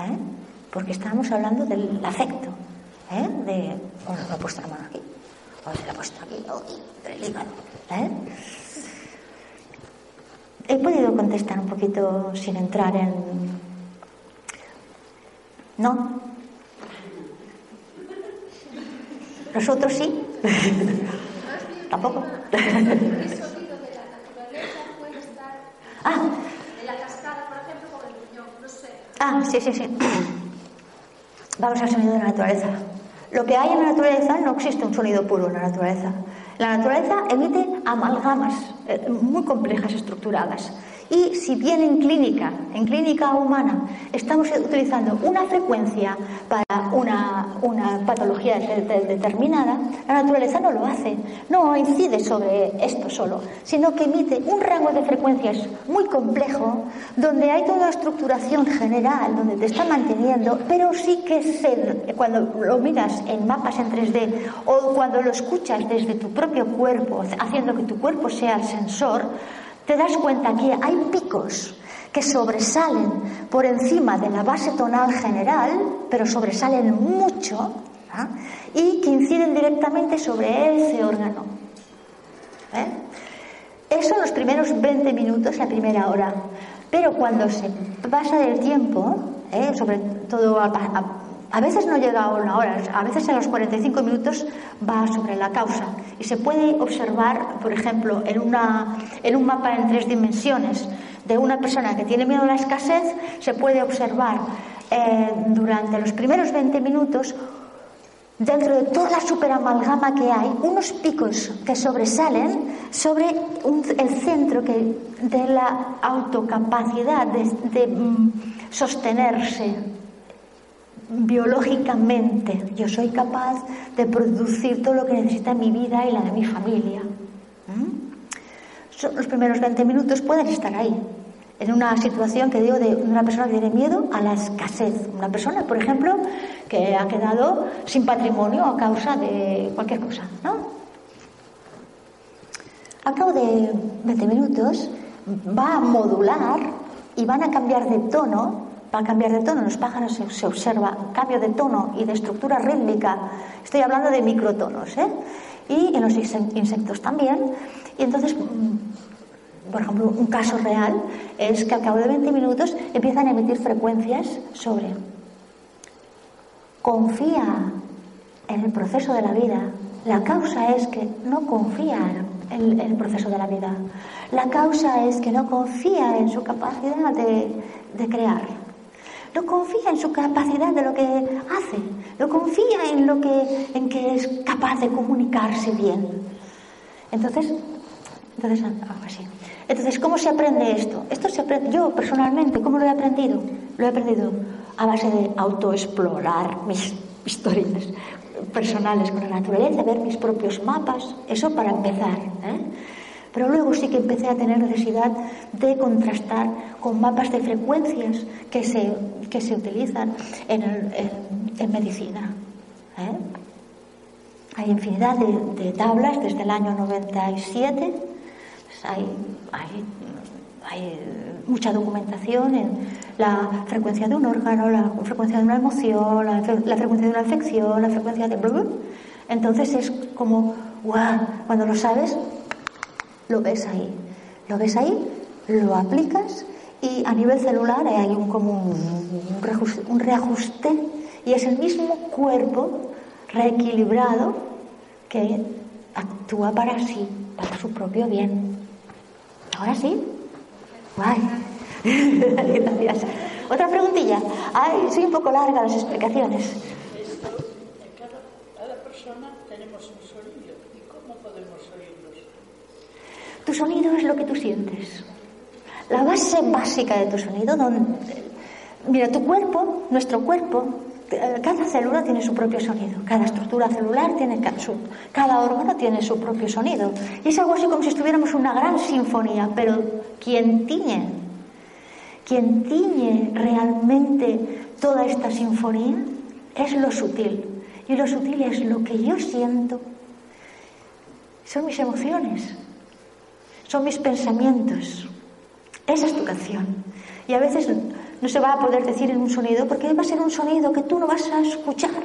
[SPEAKER 1] ¿eh? porque estábamos hablando del afecto, ¿eh? de, bueno, no ha puesto la mano aquí, o se la ha puesto aquí, o del hígado, ¿eh? He podido contestar un poquito sin entrar en... ¿No? ¿Nosotros sí? ¿Tampoco? ah. Ah, sí, sí, sí. Vamos al sonido de la naturaleza. Lo que hay en la naturaleza no existe un sonido puro en la naturaleza. La naturaleza emite amalgamas eh, muy complejas estructuradas. Y si bien en clínica, en clínica humana, estamos utilizando una frecuencia para una, patología determinada, la naturaleza no lo hace, no incide sobre esto solo, sino que emite un rango de frecuencias muy complejo, donde hay toda una estructuración general, donde te está manteniendo, pero sí que se, cuando lo miras en mapas en 3D o cuando lo escuchas desde tu propio cuerpo, haciendo que tu cuerpo sea el sensor, te das cuenta que hay picos que sobresalen por encima de la base tonal general, pero sobresalen mucho, ¿ah? y que inciden directamente sobre ese órgano. ¿eh? Eso los primeros 20 minutos, la primera hora. Pero cuando se pasa del tiempo, ¿eh? sobre todo a, veces no llega a una hora, a veces en los 45 minutos va sobre la causa. Y se puede observar, por ejemplo, en, una, en un mapa en tres dimensiones de una persona que tiene miedo a la escasez, se puede observar eh, durante los primeros 20 minutos dentro de toda la superamalgama que hay, unos picos que sobresalen sobre el centro que, de la autocapacidad de, mm, sostenerse biológicamente. Yo soy capaz de producir todo lo que necesita mi vida y la de mi familia. ¿Mm? Los primeros 20 minutos pueden estar ahí, en una situación que digo de una persona que tiene miedo a la escasez. Una persona, por ejemplo, que ha quedado sin patrimonio a causa de cualquier cosa, ¿no? A cabo de 20 minutos va a modular y van a cambiar de tono. Va a cambiar de tono, en los pájaros se, se observa cambio de tono y de estructura rítmica. Estoy hablando de microtonos, ¿eh? Y en los insectos también. Y entonces por ejemplo, un caso real es que al cabo de 20 minutos empiezan a emitir frecuencias sobre confía en el proceso de la vida. La causa es que no confía en el proceso de la vida. La causa es que no confía en su capacidad de crear. No confía en su capacidad de lo que hace. No confía en lo que, en que es capaz de comunicarse bien. Entonces, entonces, así. Entonces, ¿cómo se aprende esto? Esto se aprende, yo personalmente, ¿cómo lo he aprendido? Lo he aprendido a base de autoexplorar mis historias personales con la naturaleza, ver mis propios mapas, eso para empezar. ¿eh? Pero luego sí que empecé a tener necesidad de contrastar con mapas de frecuencias que se, que se utilizan en, en, medicina. ¿eh? Hay infinidad de, tablas desde el año 97 hay, hay, mucha documentación en la frecuencia de un órgano, la frecuencia de una emoción, la, frecuencia de una afección, la frecuencia de... Entonces es como, wow, cuando lo sabes, lo ves ahí. Lo ves ahí, lo aplicas y a nivel celular hay un, como un reajuste y es el mismo cuerpo reequilibrado que actúa para sí, para su propio bien. Ahora sí. Guay. Gracias. Otra preguntilla. Ay, soy un poco larga las explicaciones.
[SPEAKER 2] Cada persona tenemos un sonido. ¿Y cómo podemos oírlos?
[SPEAKER 1] Tu sonido es lo que tú sientes. La base básica de tu sonido, donde, mira, tu cuerpo, nuestro cuerpo, cada célula tiene su propio sonido, cada estructura celular tiene su, cada órgano tiene su propio sonido. Y es algo así como si estuviéramos una gran sinfonía, pero quien tiñe, quien tiñe realmente toda esta sinfonía es lo sutil. Y lo sutil es lo que yo siento, son mis emociones, son mis pensamientos. Esa es tu canción. Y a veces no se va a poder decir en un sonido porque va a ser un sonido que tú no vas a escuchar.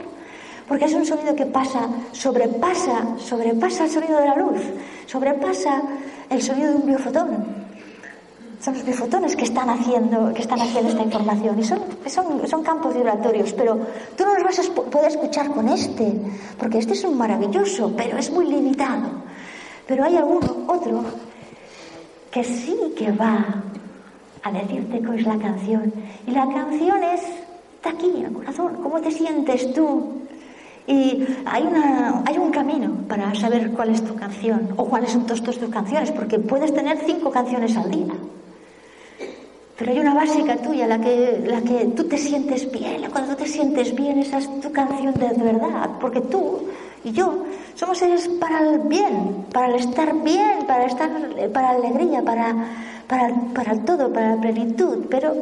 [SPEAKER 1] Porque es un sonido que pasa, sobrepasa, sobrepasa el sonido de la luz, sobrepasa el sonido de un biofotón. Son los biofotones que están haciendo, que están haciendo esta información y son, son, son campos vibratorios, pero tú no los vas a poder escuchar con este, porque este es un maravilloso, pero es muy limitado. Pero hay alguno, otro, que sí que va a decirte cuál es la canción. Y la canción es, está aquí en el corazón, ¿cómo te sientes tú? Y hay, una, hay un camino para saber cuál es tu canción o cuáles son todas tus canciones, porque puedes tener cinco canciones al día. Pero hay una básica tuya, la que, la que tú te sientes bien. Cuando tú te sientes bien, esa es tu canción de verdad. Porque tú y yo somos seres para el bien, para el estar bien, para estar para la alegría, para, para, para todo, para la plenitud, pero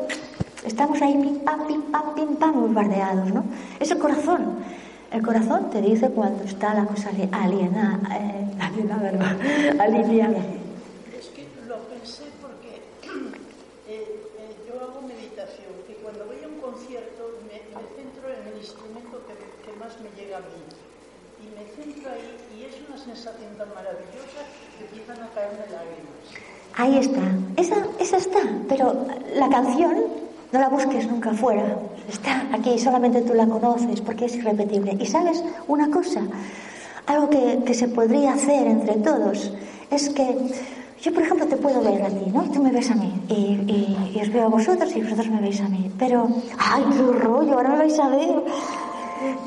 [SPEAKER 1] estamos ahí pim pam, pim pam, pim bombardeados, ¿no? Es el corazón. El corazón te dice cuando está la cosa alienada, eh, alienada, alineada.
[SPEAKER 2] Es que lo pensé porque eh, eh, yo hago meditación y cuando voy a un concierto me centro en el instrumento que, que más me llega a mí. Me centro ahí y es una sensación tan maravillosa que empiezan a caerme lágrimas.
[SPEAKER 1] Ahí está. Esa, esa está. Pero la canción no la busques nunca fuera. Está aquí, solamente tú la conoces porque es irrepetible. Y sabes una cosa, algo que, que se podría hacer entre todos es que yo, por ejemplo, te puedo ver a ti, ¿no? Tú me ves a mí. Y, y- y os veo a vosotros y vosotros me veis a mí. Pero, ¡ay, qué rollo! Ahora me vais a ver.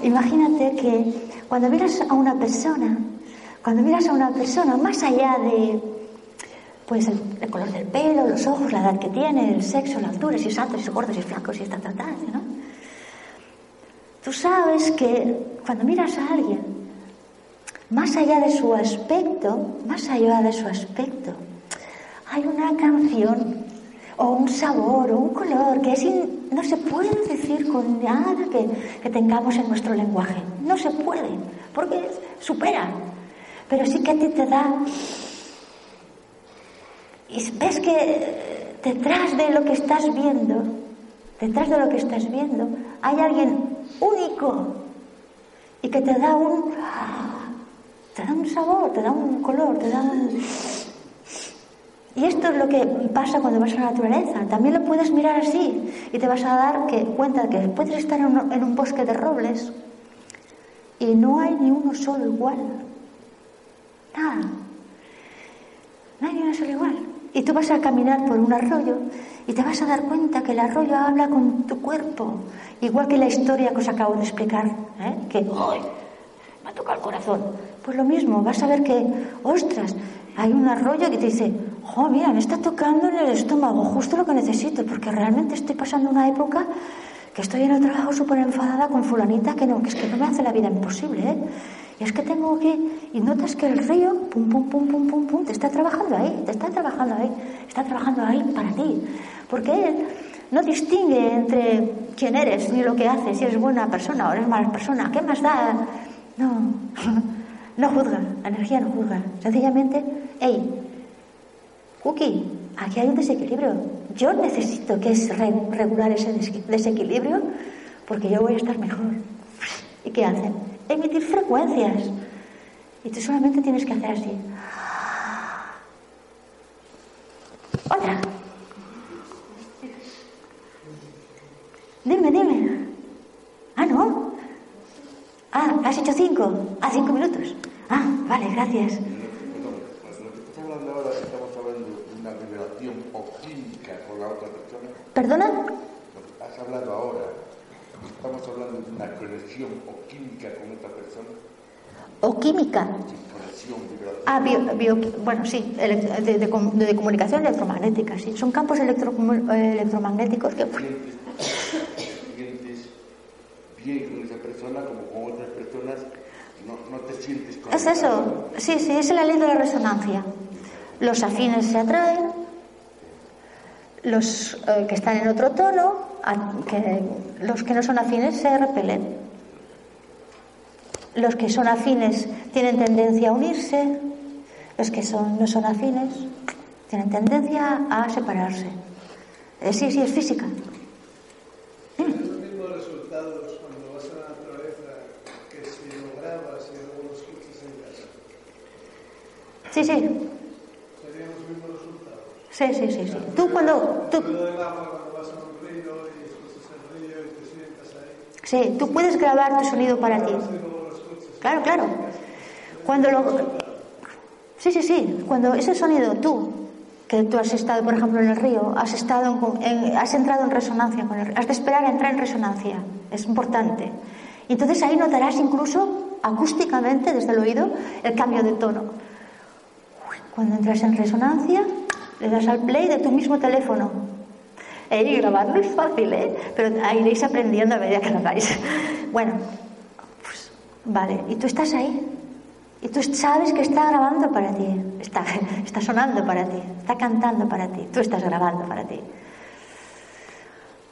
[SPEAKER 1] Imagínate que cuando miras a una persona, cuando miras a una persona, más allá de, pues, el, color del pelo, los ojos, la edad que tiene, el sexo, la altura, si es alto, si es gordo, si es flaco, si está tal, tal, ¿no? Tú sabes que cuando miras a alguien, más allá de su aspecto, más allá de su aspecto, hay una canción o un sabor o un color que es in- no se puede decir con nada que, tengamos en nuestro lenguaje. No se puede, porque supera. Pero sí que a ti te da... Y ves que detrás de lo que estás viendo, detrás de lo que estás viendo, hay alguien único y que te da un... Te da un sabor, te da un color, te da un... Y esto es lo que pasa cuando vas a la naturaleza. También lo puedes mirar así y te vas a dar que, cuenta de que puedes estar en un, bosque de robles y no hay ni uno solo igual. Nada. No hay ni uno solo igual. Y tú vas a caminar por un arroyo y te vas a dar cuenta que el arroyo habla con tu cuerpo, igual que la historia que os acabo de explicar, ¿eh? que ¡ay! me ha tocado el corazón. Pues lo mismo, vas a ver que, ostras, hay un arroyo que te dice, jo, mira, me está tocando en el estómago, justo lo que necesito, porque realmente estoy pasando una época que estoy en el trabajo súper enfadada con fulanita que no, que es que no me hace la vida imposible, ¿eh? Y es que tengo que... Y notas que el río, pum, pum, pum, pum, pum, pum, te está trabajando ahí, te está trabajando ahí, está trabajando ahí para ti. Porque él no distingue entre quién eres ni lo que haces, si eres buena persona o eres mala persona. ¿Qué más da? No, no juzga, la energía no juzga. Sencillamente, hey, Cookie, aquí hay un desequilibrio. Yo necesito que es re- regular ese des- desequilibrio porque yo voy a estar mejor. ¿Y qué hacen? Emitir frecuencias. Y tú solamente tienes que hacer así. Hola. Dime, dime. Ah, no. Ah, has hecho cinco. Ah, cinco minutos. Ah, vale, gracias.
[SPEAKER 3] Perdón, pues lo que estás hablando ahora, estamos hablando de una revelación o otra persona.
[SPEAKER 1] ¿Perdona?
[SPEAKER 3] Lo has hablado ahora, estamos hablando de una conexión o química con otra persona.
[SPEAKER 1] ¿O química?
[SPEAKER 3] Sí.
[SPEAKER 1] Ah, bio, bio- bueno, sí, de, de com- de comunicación electromagnética, sí. Son campos electro- electromagnéticos que...
[SPEAKER 3] Sientes, bien con esa persona como con otras personas, no, no te sientes
[SPEAKER 1] Es eso, sí, sí, es la ley de la resonancia. Los afines se atraen, los eh, que están en otro tono, que, los que no son afines se repelen. Los que son afines tienen tendencia a unirse, los que son, no son afines tienen tendencia a separarse. Eh, sí, sí, es física.
[SPEAKER 4] ¿Tienes los mismos resultados cuando vas a la naturaleza que si lo grabas y luego lo escuchas en casa?
[SPEAKER 1] Sí, sí,
[SPEAKER 4] ¿Serían los mismos resultados?
[SPEAKER 1] Sí, sí, sí. sí. Tú cuando... Tú,
[SPEAKER 4] río río
[SPEAKER 1] sí, tú puedes grabar tu sonido para ti. Claro, claro. Cuando lo... Sí, sí, sí. Cuando ese sonido tú, que tú has estado, por ejemplo, en el río, has estado en- en- has entrado en resonancia con el has de esperar a entrar en resonancia. Es importante. Y entonces ahí notarás incluso acústicamente desde el oído el cambio de tono. Cuando entras en resonancia, le das al play de tu mismo teléfono. Eh, y grabarlo es fácil, ¿eh? Pero iréis aprendiendo a medida que lo hagáis. Bueno, pues, vale. Y tú estás ahí. Y tú sabes que está grabando para ti. Está, está sonando para ti. Está cantando para ti. Tú estás grabando para ti.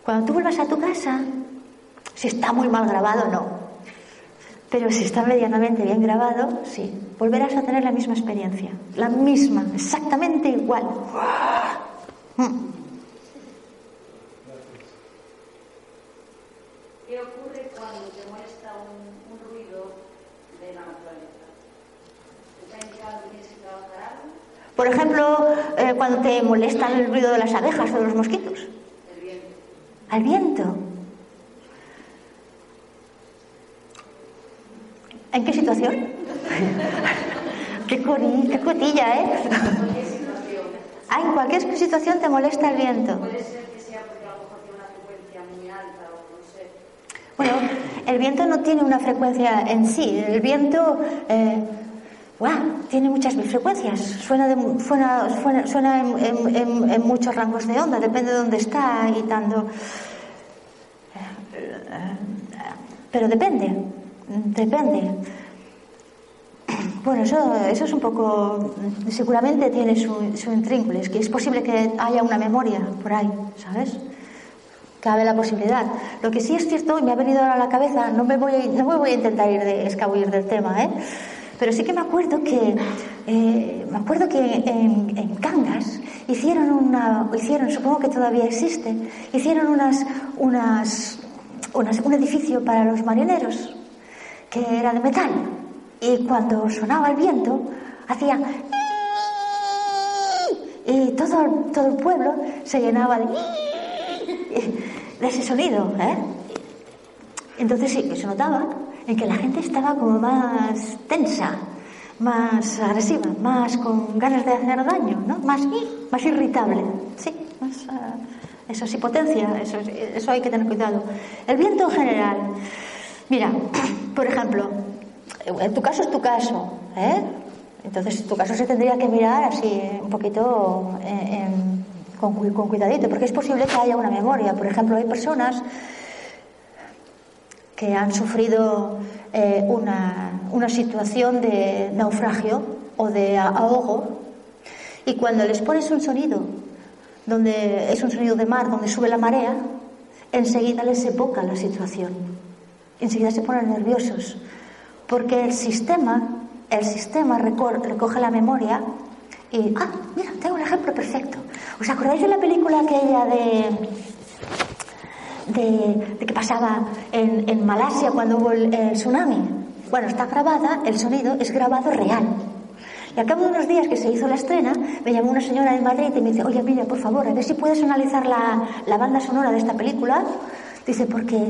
[SPEAKER 1] Cuando tú vuelvas a tu casa, si está muy mal grabado, no. Pero si está medianamente bien grabado, sí, volverás a tener la misma experiencia, la misma, exactamente igual. Mm.
[SPEAKER 5] ¿Qué ocurre cuando te muestra un, ruido de la naturaleza? ¿Te
[SPEAKER 1] Por ejemplo, eh, cuando te molesta el ruido de las abejas o de los mosquitos.
[SPEAKER 5] El viento.
[SPEAKER 1] Al viento. ¿En qué situación? qué, qué cotilla, ¿eh? Ah, en cualquier situación te molesta el viento.
[SPEAKER 5] Puede ser que sea porque a lo mejor tiene una frecuencia muy alta o no sé.
[SPEAKER 1] Bueno, el viento no tiene una frecuencia en sí. El viento eh, ¡guau! tiene muchas frecuencias. Suena, en, muchos rangos de onda, depende de dónde está y tanto. Pero depende, depende. Bueno, eso, eso es un poco. Seguramente tiene su, su intrínculo. Es que es posible que haya una memoria por ahí, ¿sabes? Cabe la posibilidad. Lo que sí es cierto, y me ha venido ahora a la cabeza, no me voy, no me voy a intentar ir de escabullir del tema, ¿eh? Pero sí que me acuerdo que, eh, me acuerdo que en, Cangas hicieron una, hicieron, supongo que todavía existe, hicieron unas, unas- un edificio para los marineros que era de metal. Y cuando sonaba el viento, hacía y todo, todo el pueblo se llenaba de, de ese sonido. ¿eh? Entonces sí, se notaba en que la gente estaba como más tensa, más agresiva, más con ganas de hacer daño, ¿no? más, más irritable. Sí, ah, eso sí potencia, eso, eso hay que tener cuidado. El viento en general. Mira, por ejemplo, en tu caso es tu caso, ¿eh? Entonces, en tu caso se tendría que mirar así, un poquito eh, con, con cuidadito, porque es posible que haya una memoria. Por ejemplo, hay personas que han sufrido eh, una, una situación de naufragio o de ahogo y cuando les pones un sonido, donde es un sonido de mar, donde sube la marea, enseguida les evoca la situación. Enseguida se ponen nerviosos, porque el sistema, el sistema reco- recoge la memoria y, ah, mira, tengo un ejemplo perfecto. ¿Os acordáis de la película aquella de de, de que pasaba en, en Malasia cuando hubo el, el tsunami. Bueno, está grabada, el sonido es grabado real. Y al cabo de unos días que se hizo la estrena, me llamó una señora de Madrid y me dice, oye, mira, por favor, a ver si puedes analizar la, la banda sonora de esta película. Dice, porque,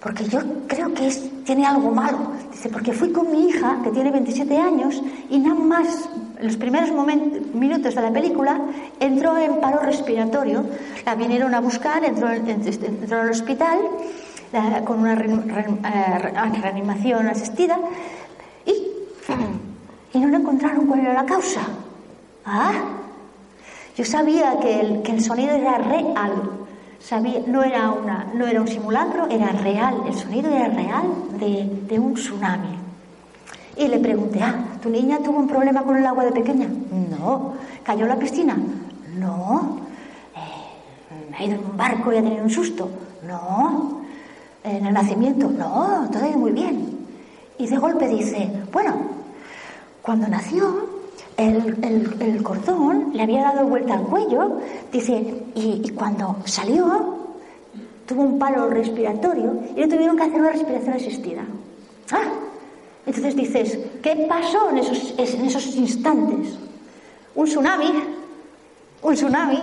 [SPEAKER 1] porque yo creo que tiene algo malo. Dice, porque fui con mi hija, que tiene 27 años, y nada más, en los primeros minutos de la película, entró en paro respiratorio. La vinieron a buscar, entró, en- entró al hospital con una eh, re- reanimación asistida y, no le encontraron cuál era la causa. Ah, yo sabía que el sonido era real. Sabía, no, era una, no era un simulacro, era real. El sonido era real de, de un tsunami. Y le pregunté, ah, ¿tu niña tuvo un problema con el agua de pequeña? No. ¿Cayó en la piscina? No. Eh, ¿Ha ido en un barco y ha tenido un susto? No. ¿En el nacimiento? No, todo ha ido muy bien. Y de golpe dice, bueno, cuando nació, el, el- cordón le había dado vuelta al cuello, dice, y, cuando salió, tuvo un palo respiratorio y le tuvieron que hacer una respiración asistida. Ah, entonces dices, ¿qué pasó en esos, en esos instantes? Un tsunami, un tsunami,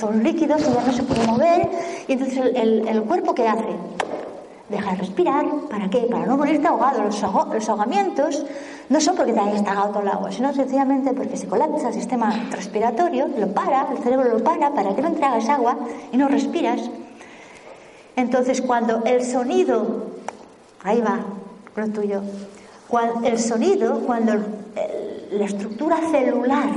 [SPEAKER 1] los líquidos que no se puede mover, y entonces el- el cuerpo ¿qué hace? Deja de respirar, ¿para qué? Para no morirte ahogado. Los, ahogamientos no son porque te hayas tragado el agua, sino sencillamente porque se colapsa el sistema respiratorio, lo para, el cerebro lo para para que no tragas agua y no respiras. Entonces, cuando el sonido, ahí va lo tuyo, cual- el sonido, cuando la estructura celular,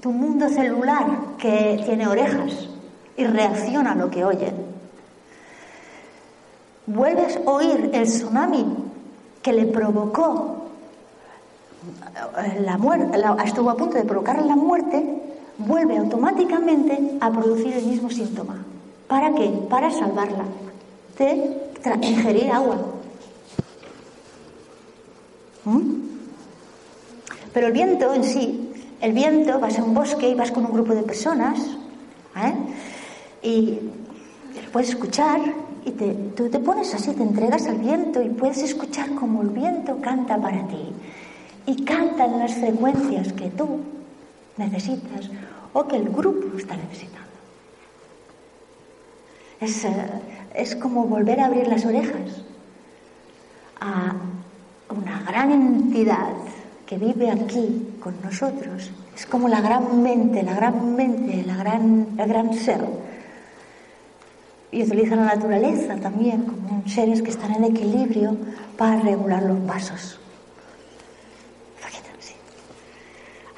[SPEAKER 1] tu mundo celular que tiene orejas y reacciona a lo que oye, vuelves a oír el tsunami que le provocó eh, la muerte, estuvo a punto de provocarle la muerte, vuelve automáticamente a producir el mismo síntoma. ¿Para qué? Para salvarla de ingerir agua. ¿Mm? Pero el viento en sí, el viento, vas a un bosque y vas con un grupo de personas ¿eh? y lo puedes escuchar y te- tú te pones así, te entregas al viento y puedes escuchar como el viento canta para ti y canta en las frecuencias que tú necesitas o que el grupo está necesitando. Es, eh, es como volver a abrir las orejas a una gran entidad que vive aquí con nosotros. Es como la gran mente, la gran mente, la gran, el gran ser. Y utiliza la naturaleza también como seres que están en equilibrio para regular los pasos.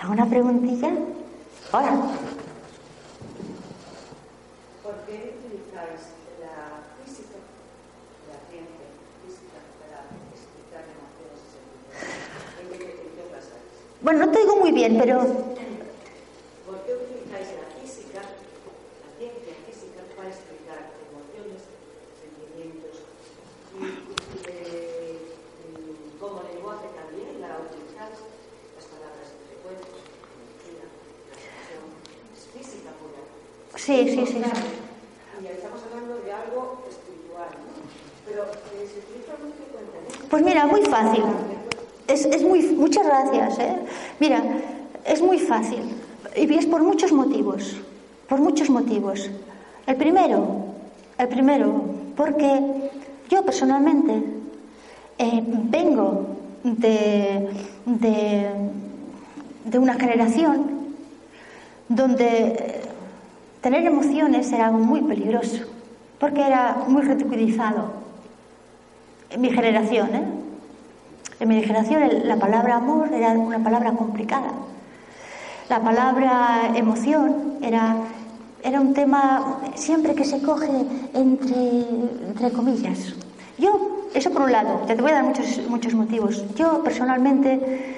[SPEAKER 1] ¿Alguna preguntilla? Hola.
[SPEAKER 5] ¿Por qué utilizáis la física, la ciencia física, para explicar emociones y sentimientos? ¿En qué, en qué?
[SPEAKER 1] Bueno, no te digo muy bien, pero
[SPEAKER 5] ¿Por qué utilizáis la física, la ciencia física, para explicar emociones, sentimientos? Y, y, eh, y como lenguaje también la utilizáis, las palabras frecuentes, energía, respiración, es física pura.
[SPEAKER 1] Sí, sí, sí.
[SPEAKER 5] Claro, Y estamos hablando de algo espiritual, ¿no? Pero eh, se utiliza muy frecuentemente.
[SPEAKER 1] Pues mira, muy fácil. Es, es muy, muchas gracias. ¿eh? Mira, es muy fácil. Y es por muchos motivos. Por muchos motivos. El primero, el primero, porque yo personalmente eh, vengo de, de, de una generación donde tener emociones era algo muy peligroso, porque era muy ridiculizado. En mi generación, ¿eh? En mi generación la palabra amor era una palabra complicada. La palabra emoción era, era un tema siempre que se coge entre, entre comillas. Yo, eso por un lado, te voy a dar muchos, muchos motivos. Yo personalmente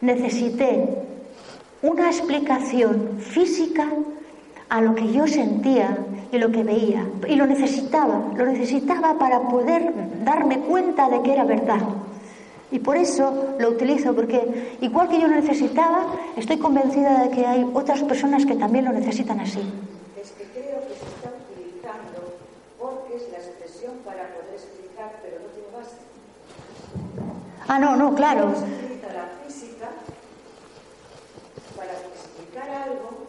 [SPEAKER 1] necesité una explicación física a lo que yo sentía y lo que veía. Y lo necesitaba, lo necesitaba para poder darme cuenta de que era verdad. Y por eso lo utilizo, porque igual que yo lo necesitaba, estoy convencida de que hay otras personas que también lo necesitan así.
[SPEAKER 5] Es que creo que se está utilizando porque es la expresión para poder explicar, pero no tiene base.
[SPEAKER 1] Ah, no, no, claro.
[SPEAKER 5] Se utiliza la física para explicar algo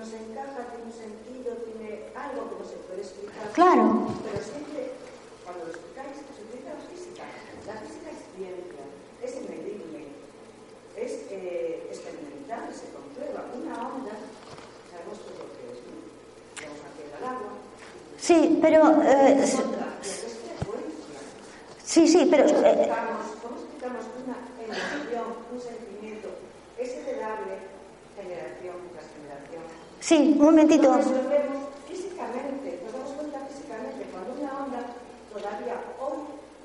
[SPEAKER 5] nos encaja, tiene un sentido, tiene algo que no se puede explicar.
[SPEAKER 1] Claro.
[SPEAKER 5] Pero siempre, cuando lo explicáis, se utiliza la física. La física es ciencia, es medible, es eh, experimental, se comprueba. Una onda, sabemos todo lo que es, ¿no? La onda que da el agua.
[SPEAKER 1] Sí, pero... eh,
[SPEAKER 5] es
[SPEAKER 1] sí, sí, pero...
[SPEAKER 5] ¿Cómo
[SPEAKER 1] eh,
[SPEAKER 5] explicamos, cómo explicamos una emoción, un sentimiento? Es heredable generación tras generación.
[SPEAKER 1] Sí, un momentito.
[SPEAKER 5] Vemos físicamente, nos damos cuenta físicamente cuando una onda todavía hoy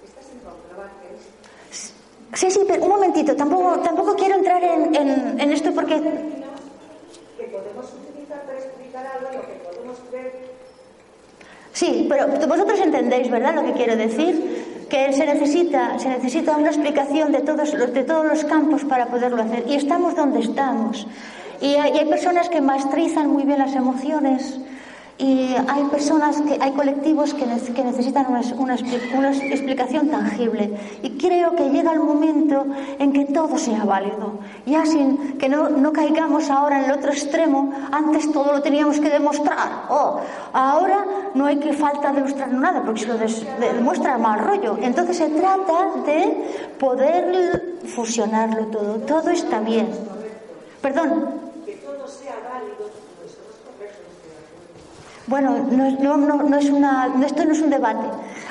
[SPEAKER 5] está sin comprobar que es
[SPEAKER 1] Sí, sí, pero un momentito. Tampoco, tampoco quiero entrar en, en- en esto porque...
[SPEAKER 5] términos que podemos utilizar para explicar algo, lo que podemos ver.
[SPEAKER 1] Sí, pero vosotros entendéis, ¿verdad? Lo que quiero decir, que se necesita, se necesita una explicación de todos, los, de todos los campos para poderlo hacer. Y estamos donde estamos. Y hay, personas que maestrizan muy bien las emociones. Y hay personas, que, hay colectivos que, que necesitan una, una una explicación tangible. Y creo que llega el momento en que todo sea válido. Ya sin que no, no caigamos ahora en el otro extremo, antes todo lo teníamos que demostrar. Oh, ahora no hay que falta demostrar nada, porque si lo des- de- demuestra mal rollo. Entonces se trata de poder fusionarlo todo. Todo está bien. Perdón.
[SPEAKER 5] Que todo sea válido, nosotros correctos, estoy de acuerdo.
[SPEAKER 1] Bueno, no, no, no, es una, esto no es un debate.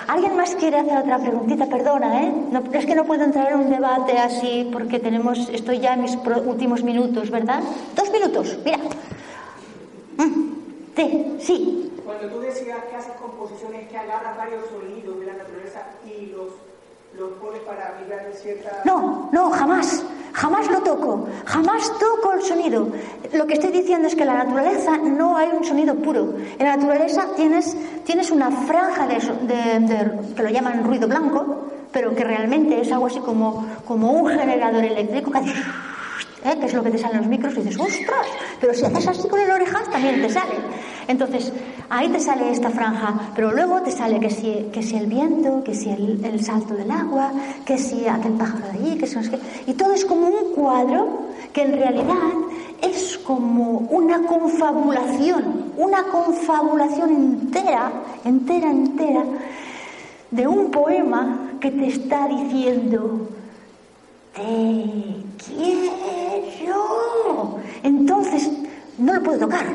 [SPEAKER 1] ¿Alguien más quiere hacer otra preguntita? Perdona, ¿eh? Es que no puedo entrar en un debate así porque tenemos, estoy ya en mis pro- últimos minutos, ¿verdad? Dos minutos, mira. Mm, Sí, sí.
[SPEAKER 6] Cuando tú decías que haces composiciones que agarras varios sonidos de la naturaleza y los, los pones para vibrar de cierta...
[SPEAKER 1] No, no, jamás. Jamás lo toco. Jamás toco el sonido. Lo que estoy diciendo es que en la naturaleza no hay un sonido puro. En la naturaleza tienes, tienes una franja de, de- de- que lo llaman ruido blanco, pero que realmente es algo así como, como un generador eléctrico que ¿eh? que es lo que te salen los micros y dices, ¡ostras! Pero si haces así con el orejas también te sale. Entonces, ahí te sale esta franja, pero luego te sale que si, que si el viento, que si el, el salto del agua, que si aquel pájaro de allí, que si. Y todo es como un cuadro que en realidad es como una confabulación, una confabulación entera, entera, entera, de un poema que te está diciendo, te quiero. Entonces, no lo puedo tocar,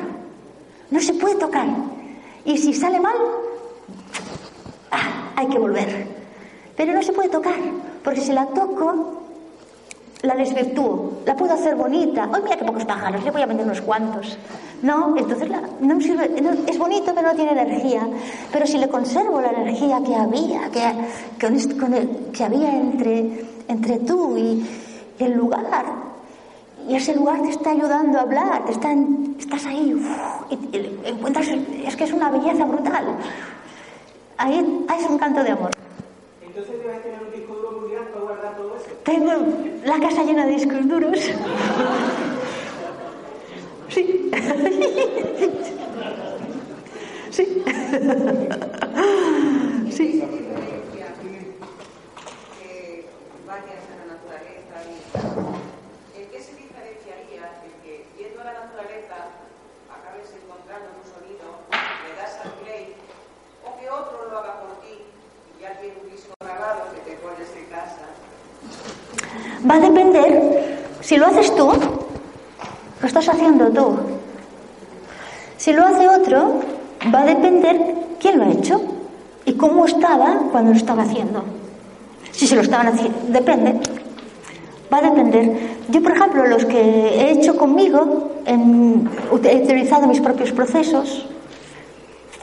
[SPEAKER 1] no se puede tocar. Y si sale mal, ah, hay que volver. Pero no se puede tocar, porque si la toco, la desvirtúo, la puedo hacer bonita. Hoy mira qué pocos pájaros, le voy a vender unos cuantos. No, entonces la, no sirve, es bonito pero no tiene energía. Pero si le conservo la energía que había, que, había entre, entre tú y, el lugar, y ese lugar te está ayudando a hablar, te estás ahí, y, encuentras, es que es una belleza brutal. Ahí, ahí es un canto de amor.
[SPEAKER 6] Entonces debes tener un disco duro muy grande para guardar todo eso.
[SPEAKER 1] Tengo la casa llena de discos duros. Sí. Sí. Sí.
[SPEAKER 5] Vayas a la naturaleza ¿En qué se diferenciaría el que yendo a la naturaleza acabes encontrando un sonido, le das al play, o que otro lo haga por ti y ya tiene un disco grabado que te pones en casa?
[SPEAKER 1] Va a depender, si lo haces tú, lo estás haciendo tú. Si lo hace otro, va a depender quién lo ha hecho y cómo estaba cuando lo estaba haciendo. Si se lo estaban haciendo, depende. Va a depender. Yo, por ejemplo, los que he hecho conmigo, he utilizado mis propios procesos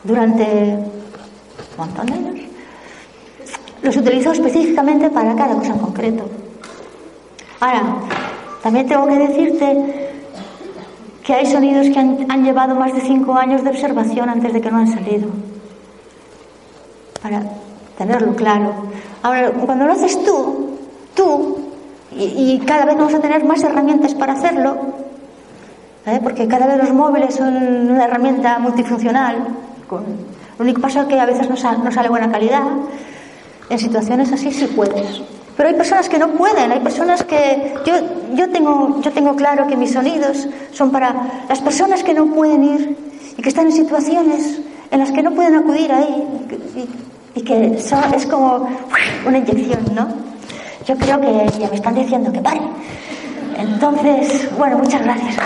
[SPEAKER 1] durante un montón de años, los utilizo específicamente para cada cosa en concreto. Ahora, también tengo que decirte que hay sonidos que han, llevado más de cinco años de observación antes de que no han salido. Para tenerlo claro. Ahora, cuando lo haces tú, tú, y, cada vez vamos a tener más herramientas para hacerlo, ¿eh? porque cada vez los móviles son una herramienta multifuncional, con, lo único pasa es que a veces no, no sale buena calidad. En situaciones así sí puedes. Pero hay personas que no pueden, hay personas que yo, yo, tengo, yo tengo claro que mis sonidos son para las personas que no pueden ir y que están en situaciones en las que no pueden acudir ahí y, que es como una inyección, ¿no? Yo creo que ya me están diciendo que pare. Entonces, bueno, muchas gracias.